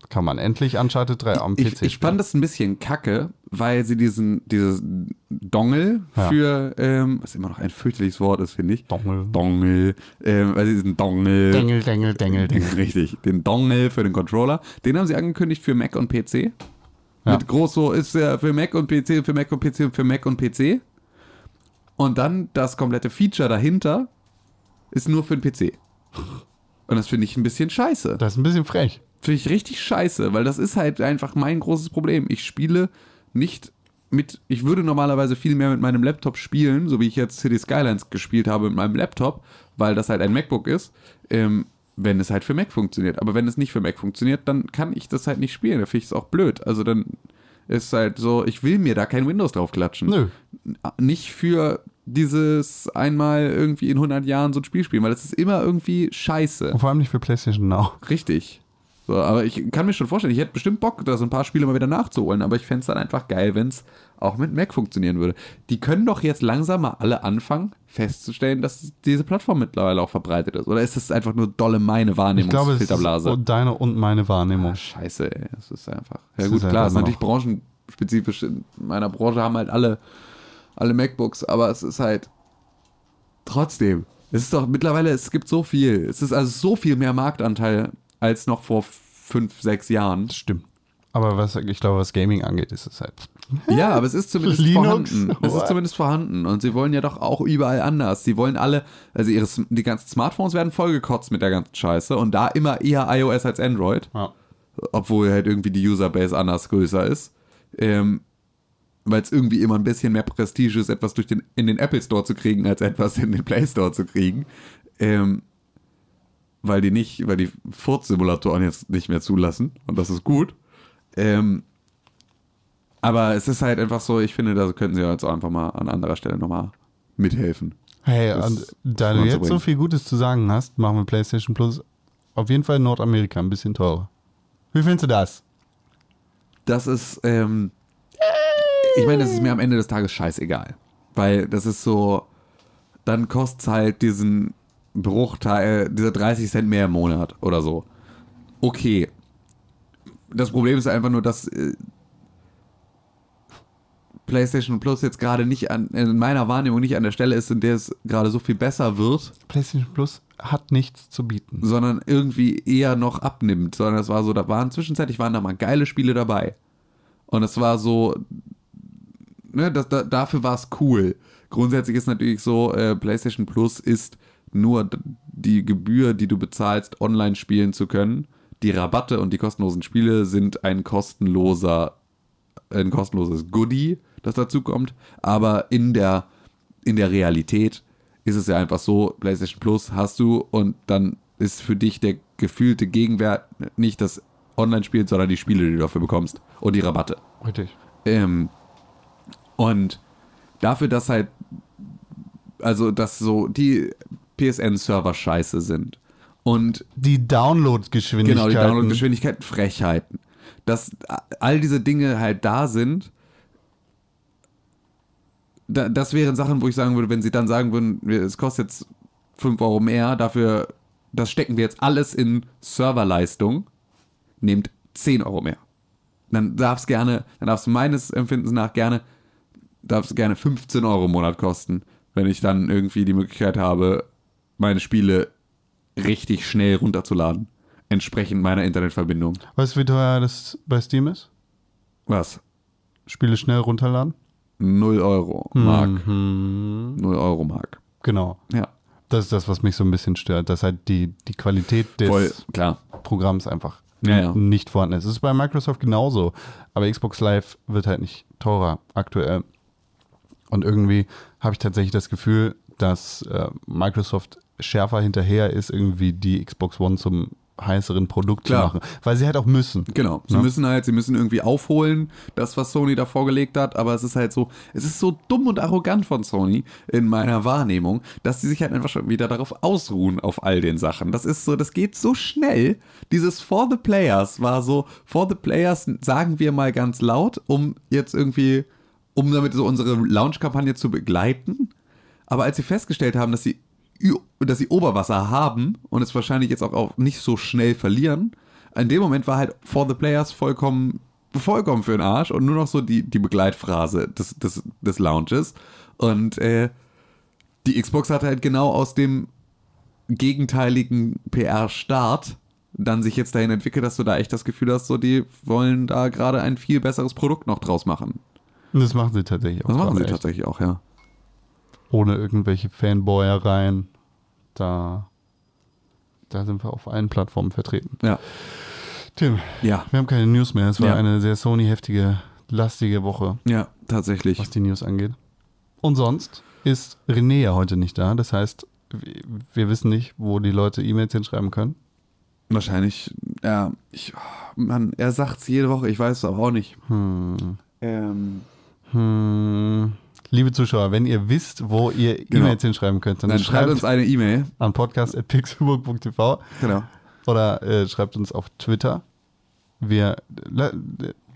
Kann man endlich Uncharted 3 am PC Ich, ich fand das ein bisschen kacke, weil sie diesen, dieses Dongle Ja. für, ähm, was immer noch ein fürchterliches Wort ist, finde ich. Dongle. Dongle. Ähm, weil sie diesen Dongle. Dengel, Dengel, Dengel, Dengel. Richtig, den Dongle für den Controller. Den haben sie angekündigt für Mac und PC. Ja. Mit groß so ist er für Mac und PC, für Mac und PC und für Mac und PC. Und dann das komplette Feature dahinter ist nur für den PC. Und das finde ich ein bisschen scheiße. Das ist ein bisschen frech. Finde ich richtig scheiße, weil das ist halt einfach mein großes Problem. Ich spiele nicht mit, ich würde normalerweise viel mehr mit meinem Laptop spielen, so wie ich jetzt City Skylines gespielt habe mit meinem Laptop, weil das halt ein MacBook ist, ähm, wenn es halt für Mac funktioniert. Aber wenn es nicht für Mac funktioniert, dann kann ich das halt nicht spielen. Da finde ich es auch blöd. Also dann ist halt so, ich will mir da kein Windows drauf klatschen. Nö. Nicht für dieses einmal irgendwie in 100 Jahren so ein Spiel spielen, weil das ist immer irgendwie scheiße. Und vor allem nicht für PlayStation Now. Richtig. So, aber ich kann mir schon vorstellen, ich hätte bestimmt Bock, da so ein paar Spiele mal wieder nachzuholen, aber ich fände es dann einfach geil, wenn es auch mit Mac funktionieren würde. Die können doch jetzt langsam mal alle anfangen, festzustellen, dass diese Plattform mittlerweile auch verbreitet ist. Oder ist das einfach nur dolle meine Ich glaube, es ist deine und meine Wahrnehmung. Ah, scheiße, ey. Das ist einfach. Ja, Das gut, klar, einfach ist natürlich branchenspezifisch. In meiner Branche haben halt alle, alle MacBooks, aber es ist halt trotzdem. Es ist doch mittlerweile, es gibt so viel. Es ist also so viel mehr Marktanteil als noch vor fünf, sechs Jahren. Das stimmt. Aber was, ich glaube, was Gaming angeht, ist es halt. Ja, aber es ist zumindest Linux? vorhanden. Es ist zumindest vorhanden. Und sie wollen ja doch auch überall anders. Sie wollen alle, also ihre, die ganzen Smartphones werden vollgekotzt mit der ganzen Scheiße. Und da immer eher iOS als Android. Ja. obwohl halt irgendwie die Userbase anders größer ist. Ähm, weil es irgendwie immer ein bisschen mehr Prestige ist, etwas durch den, in den Apple Store zu kriegen, als etwas in den Play Store zu kriegen. Ähm, weil die nicht, weil die Furz-Simulatoren jetzt nicht mehr zulassen. Und das ist gut. Ähm, aber es ist halt einfach so, ich finde, da könnten sie jetzt auch einfach mal an anderer Stelle nochmal mithelfen. Hey, Das und da du jetzt so viel Gutes zu sagen hast, machen wir PlayStation Plus auf jeden Fall in Nordamerika ein bisschen teurer. Wie findest du das? Das ist, ähm, ich meine, das ist mir am Ende des Tages scheißegal. Weil das ist so, dann kostet es halt diesen Bruchteil, dieser 30 Cent mehr im Monat oder so. Okay. Das Problem ist einfach nur, dass äh, PlayStation Plus jetzt gerade nicht an, in meiner Wahrnehmung nicht an der Stelle ist, in der es gerade so viel besser wird, PlayStation Plus hat nichts zu bieten. sondern irgendwie eher noch abnimmt. Sondern es war so, da waren zwischenzeitlich waren da mal geile Spiele dabei. Und es war so, ne, das, da, dafür war es cool. Grundsätzlich ist natürlich so, äh, PlayStation Plus ist nur die Gebühr, die du bezahlst, online spielen zu können. Die Rabatte und die kostenlosen Spiele sind ein kostenloser, ein kostenloses Goodie, das dazu kommt. Aber in der, in der Realität ist es ja einfach so, PlayStation Plus hast du und dann ist für dich der gefühlte Gegenwert nicht das Online-Spiel, sondern die Spiele, die du dafür bekommst und die Rabatte. Richtig. Ähm, und dafür, dass halt, also, dass so die PSN-Server scheiße sind und Die Download-Geschwindigkeit. genau die Download-Geschwindigkeiten, Frechheiten, dass all diese Dinge halt da sind, da, das wären Sachen, wo ich sagen würde, wenn sie dann sagen würden, es kostet jetzt 5 Euro mehr, dafür, das stecken wir jetzt alles in Serverleistung, nehmt 10 Euro mehr. Dann darf es gerne, dann darf es meines Empfindens nach gerne, darf es gerne 15 Euro im Monat kosten, wenn ich dann irgendwie die Möglichkeit habe, meine Spiele richtig schnell runterzuladen. Entsprechend meiner Internetverbindung. Weißt du, wie teuer das bei Steam ist? Was? Spiele schnell runterladen? 0 Euro Mark. Mhm. 0 Euro Mark. Genau. Ja, Das ist das, was mich so ein bisschen stört, dass halt die, die Qualität des voll. Programms einfach Ja, ja. nicht vorhanden ist. Es ist bei Microsoft genauso, aber Xbox Live wird halt nicht teurer aktuell. Und irgendwie habe ich tatsächlich das Gefühl, dass äh, Microsoft schärfer hinterher ist, irgendwie die Xbox One zum heißeren Produkt Klar. zu machen. Weil sie halt auch müssen. Genau. Sie Ne? müssen halt, sie müssen irgendwie aufholen, das, was Sony da vorgelegt hat, aber es ist halt so, es ist so dumm und arrogant von Sony in meiner Wahrnehmung, dass sie sich halt einfach schon wieder darauf ausruhen, auf all den Sachen. Das ist so, das geht so schnell. Dieses For the Players war so, For the Players sagen wir mal ganz laut, um jetzt irgendwie, um damit so unsere Launch-Kampagne zu begleiten. Aber als sie festgestellt haben, dass sie, dass sie Oberwasser haben und es wahrscheinlich jetzt auch, auch nicht so schnell verlieren, in dem Moment war halt For the Players vollkommen, vollkommen für den Arsch und nur noch so die, die Begleitphrase des, des, des Launches. Und äh, die Xbox hat halt genau aus dem gegenteiligen PR-Start dann sich jetzt dahin entwickelt, dass du da echt das Gefühl hast, so die wollen da gerade ein viel besseres Produkt noch draus machen. Und das machen sie tatsächlich auch. Das machen sie echt. tatsächlich auch, ja. Ohne irgendwelche Fanboyereien. Da, da sind wir auf allen Plattformen vertreten. Ja. Tim, Ja. wir haben keine News mehr. Es war Ja. eine sehr Sony-heftige, lastige Woche. Ja, tatsächlich. was die News angeht. Und sonst ist René ja heute nicht da. Das heißt, wir- wissen nicht, wo die Leute E-Mails hinschreiben können. Wahrscheinlich, ja, ich, oh, Mann, er sagt's jede Woche, ich weiß es aber auch nicht. Hm. Ähm, Hm. Liebe Zuschauer, wenn ihr wisst, wo ihr Genau. E-Mails hinschreiben könnt, dann, dann schreibt uns eine E-Mail. an podcast.pixelburg.tv Genau. oder äh, schreibt uns auf Twitter. Wir,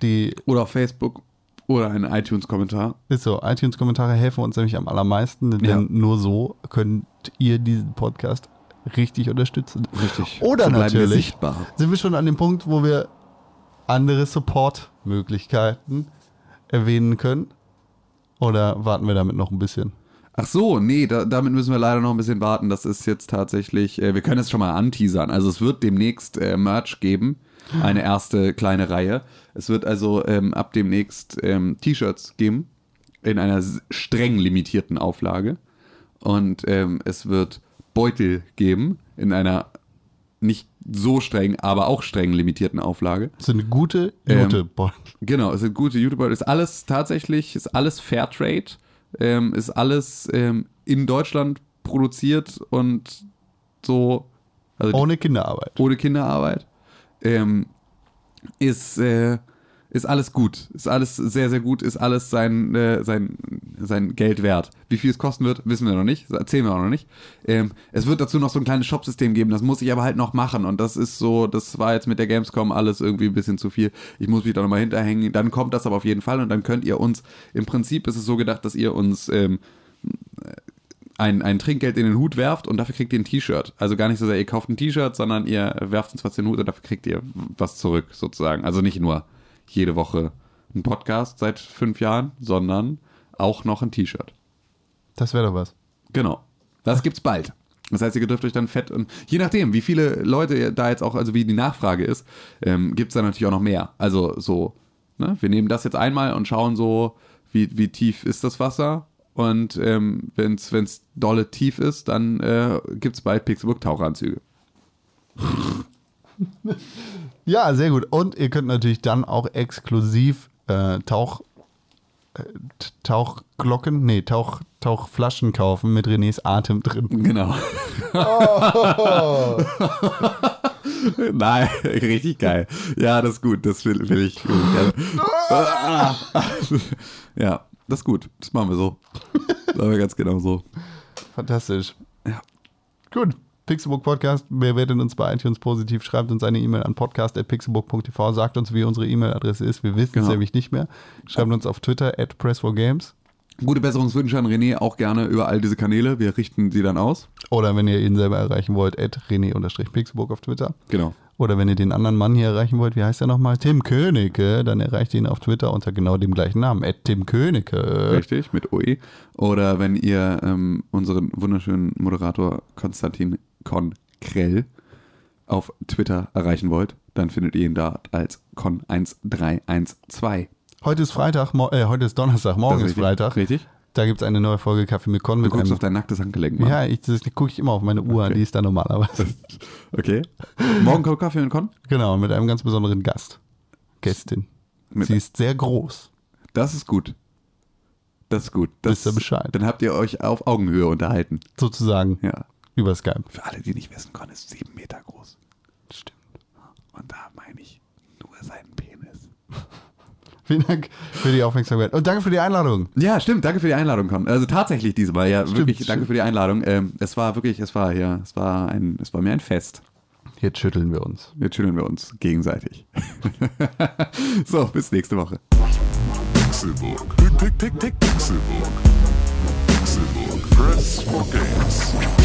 die, Oder auf Facebook oder einen iTunes-Kommentar. ist so, iTunes-Kommentare helfen uns nämlich am allermeisten, denn Ja. nur so könnt ihr diesen Podcast richtig unterstützen. Richtig. Oder So bleiben wir natürlich sichtbar. sind wir schon an dem Punkt, wo wir andere Support-Möglichkeiten erwähnen können? Oder warten wir damit noch ein bisschen? Ach so, nee, da, damit müssen wir leider noch ein bisschen warten. Das ist jetzt tatsächlich, äh, wir können es schon mal anteasern. Also es wird demnächst äh, Merch geben, eine erste kleine Reihe. Es wird also ähm, ab demnächst ähm, T-Shirts geben, in einer streng limitierten Auflage. Und ähm, es wird Beutel geben, in einer nicht so streng, aber auch streng limitierten Auflage. Das ist eine gute Ähm, Jute. Boah. Genau, es sind gute YouTuber. Ist alles tatsächlich, ist alles Fairtrade, ähm, ist alles ähm, in Deutschland produziert und so, also Ohne Kinderarbeit. ohne Kinderarbeit. Ähm, ist, äh, ist alles gut. Ist alles sehr, sehr gut. Ist alles sein, äh, sein, sein Geld wert. Wie viel es kosten wird, wissen wir noch nicht. Erzählen wir auch noch nicht. Ähm, es wird dazu noch so ein kleines Shopsystem geben. Das muss ich aber halt noch machen. Und das ist so, das war jetzt mit der Gamescom alles irgendwie ein bisschen zu viel. Ich muss mich da nochmal hinterhängen. Dann kommt das aber auf jeden Fall. Und dann könnt ihr uns, im Prinzip ist es so gedacht, dass ihr uns ähm, ein, ein Trinkgeld in den Hut werft und dafür kriegt ihr ein T-Shirt. Also gar nicht so sehr, ihr kauft ein T-Shirt, sondern ihr werft uns was in den Hut und dafür kriegt ihr was zurück, sozusagen. Also nicht nur jede Woche ein Podcast seit fünf Jahren, sondern auch noch ein T-Shirt. Das wäre doch was. Genau. Das gibt's bald. Das heißt, ihr dürft euch dann fett und je nachdem, wie viele Leute da jetzt auch, also wie die Nachfrage ist, ähm, gibt's da natürlich auch noch mehr. Also so, ne, wir nehmen das jetzt einmal und schauen so, wie, wie tief ist das Wasser. Und ähm, wenn es dolle tief ist, dann äh, gibt's bald Pixelbook-Taucheranzüge. Ja, sehr gut. Und ihr könnt natürlich dann auch exklusiv äh, Tauch, äh, Tauchglocken, nee, Tauch, Tauchflaschen kaufen mit Renés Atem drin. Genau. Nein, richtig geil. Ja, das ist gut. Das will, will ich. Gerne. ja, das ist gut. Das machen wir so. Das machen wir ganz genau so. Fantastisch. Ja. Gut. Pixelbook Podcast, bewertet uns bei iTunes positiv, schreibt uns eine E-Mail an podcast.pixelbook.tv, sagt uns, wie unsere E-Mail-Adresse ist. Wir wissen es Genau. nämlich nicht mehr. Schreibt uns auf Twitter at press4games Gute Besserungswünsche an René auch gerne über all diese Kanäle. Wir richten sie dann aus. oder wenn ihr ihn selber erreichen wollt, at rené-pixelbook auf Twitter. Genau. Oder wenn ihr den anderen Mann hier erreichen wollt, wie heißt er nochmal? Tim Königke, dann erreicht ihr ihn auf Twitter unter genau dem gleichen Namen, at Tim Königke. Richtig, mit OE. Oder wenn ihr ähm, unseren wunderschönen Moderator Konstantin Konkrell auf Twitter erreichen wollt, dann findet ihr ihn da als Con1312. Heute ist Freitag, äh, heute ist Donnerstag, morgen ist richtig. Freitag. Richtig? Da gibt es eine neue Folge Kaffee mit Con Du mit guckst einem. auf dein nacktes Handgelenk, Mann. Ja, ich, das gucke ich immer auf meine Uhr, Okay. die ist da normalerweise. Okay. Morgen kommt Kaffee und Con? genau, mit einem ganz besonderen Gast. Gästin. Mit- Sie ist sehr groß. Das ist gut. Das ist gut. Das, Wisst ihr Bescheid. Dann habt ihr euch auf Augenhöhe unterhalten. Sozusagen. Ja. Über Skype. Für alle, die nicht wissen, Con ist sieben Meter groß. Stimmt. Und da meine ich nur seinen Penis. Vielen Dank für die Aufmerksamkeit. Und danke für die Einladung. Ja, stimmt. Danke für die Einladung, Con. Also tatsächlich diesmal, ja. Stimmt, wirklich, stimmt. danke für die Einladung. Ähm, es war wirklich, es war, ja, es war ein, es war mir ein Fest. Jetzt schütteln wir uns. Jetzt schütteln wir uns gegenseitig. so, bis nächste Woche. Pixelburg. Pixelburg. Pixelburg. Press for games.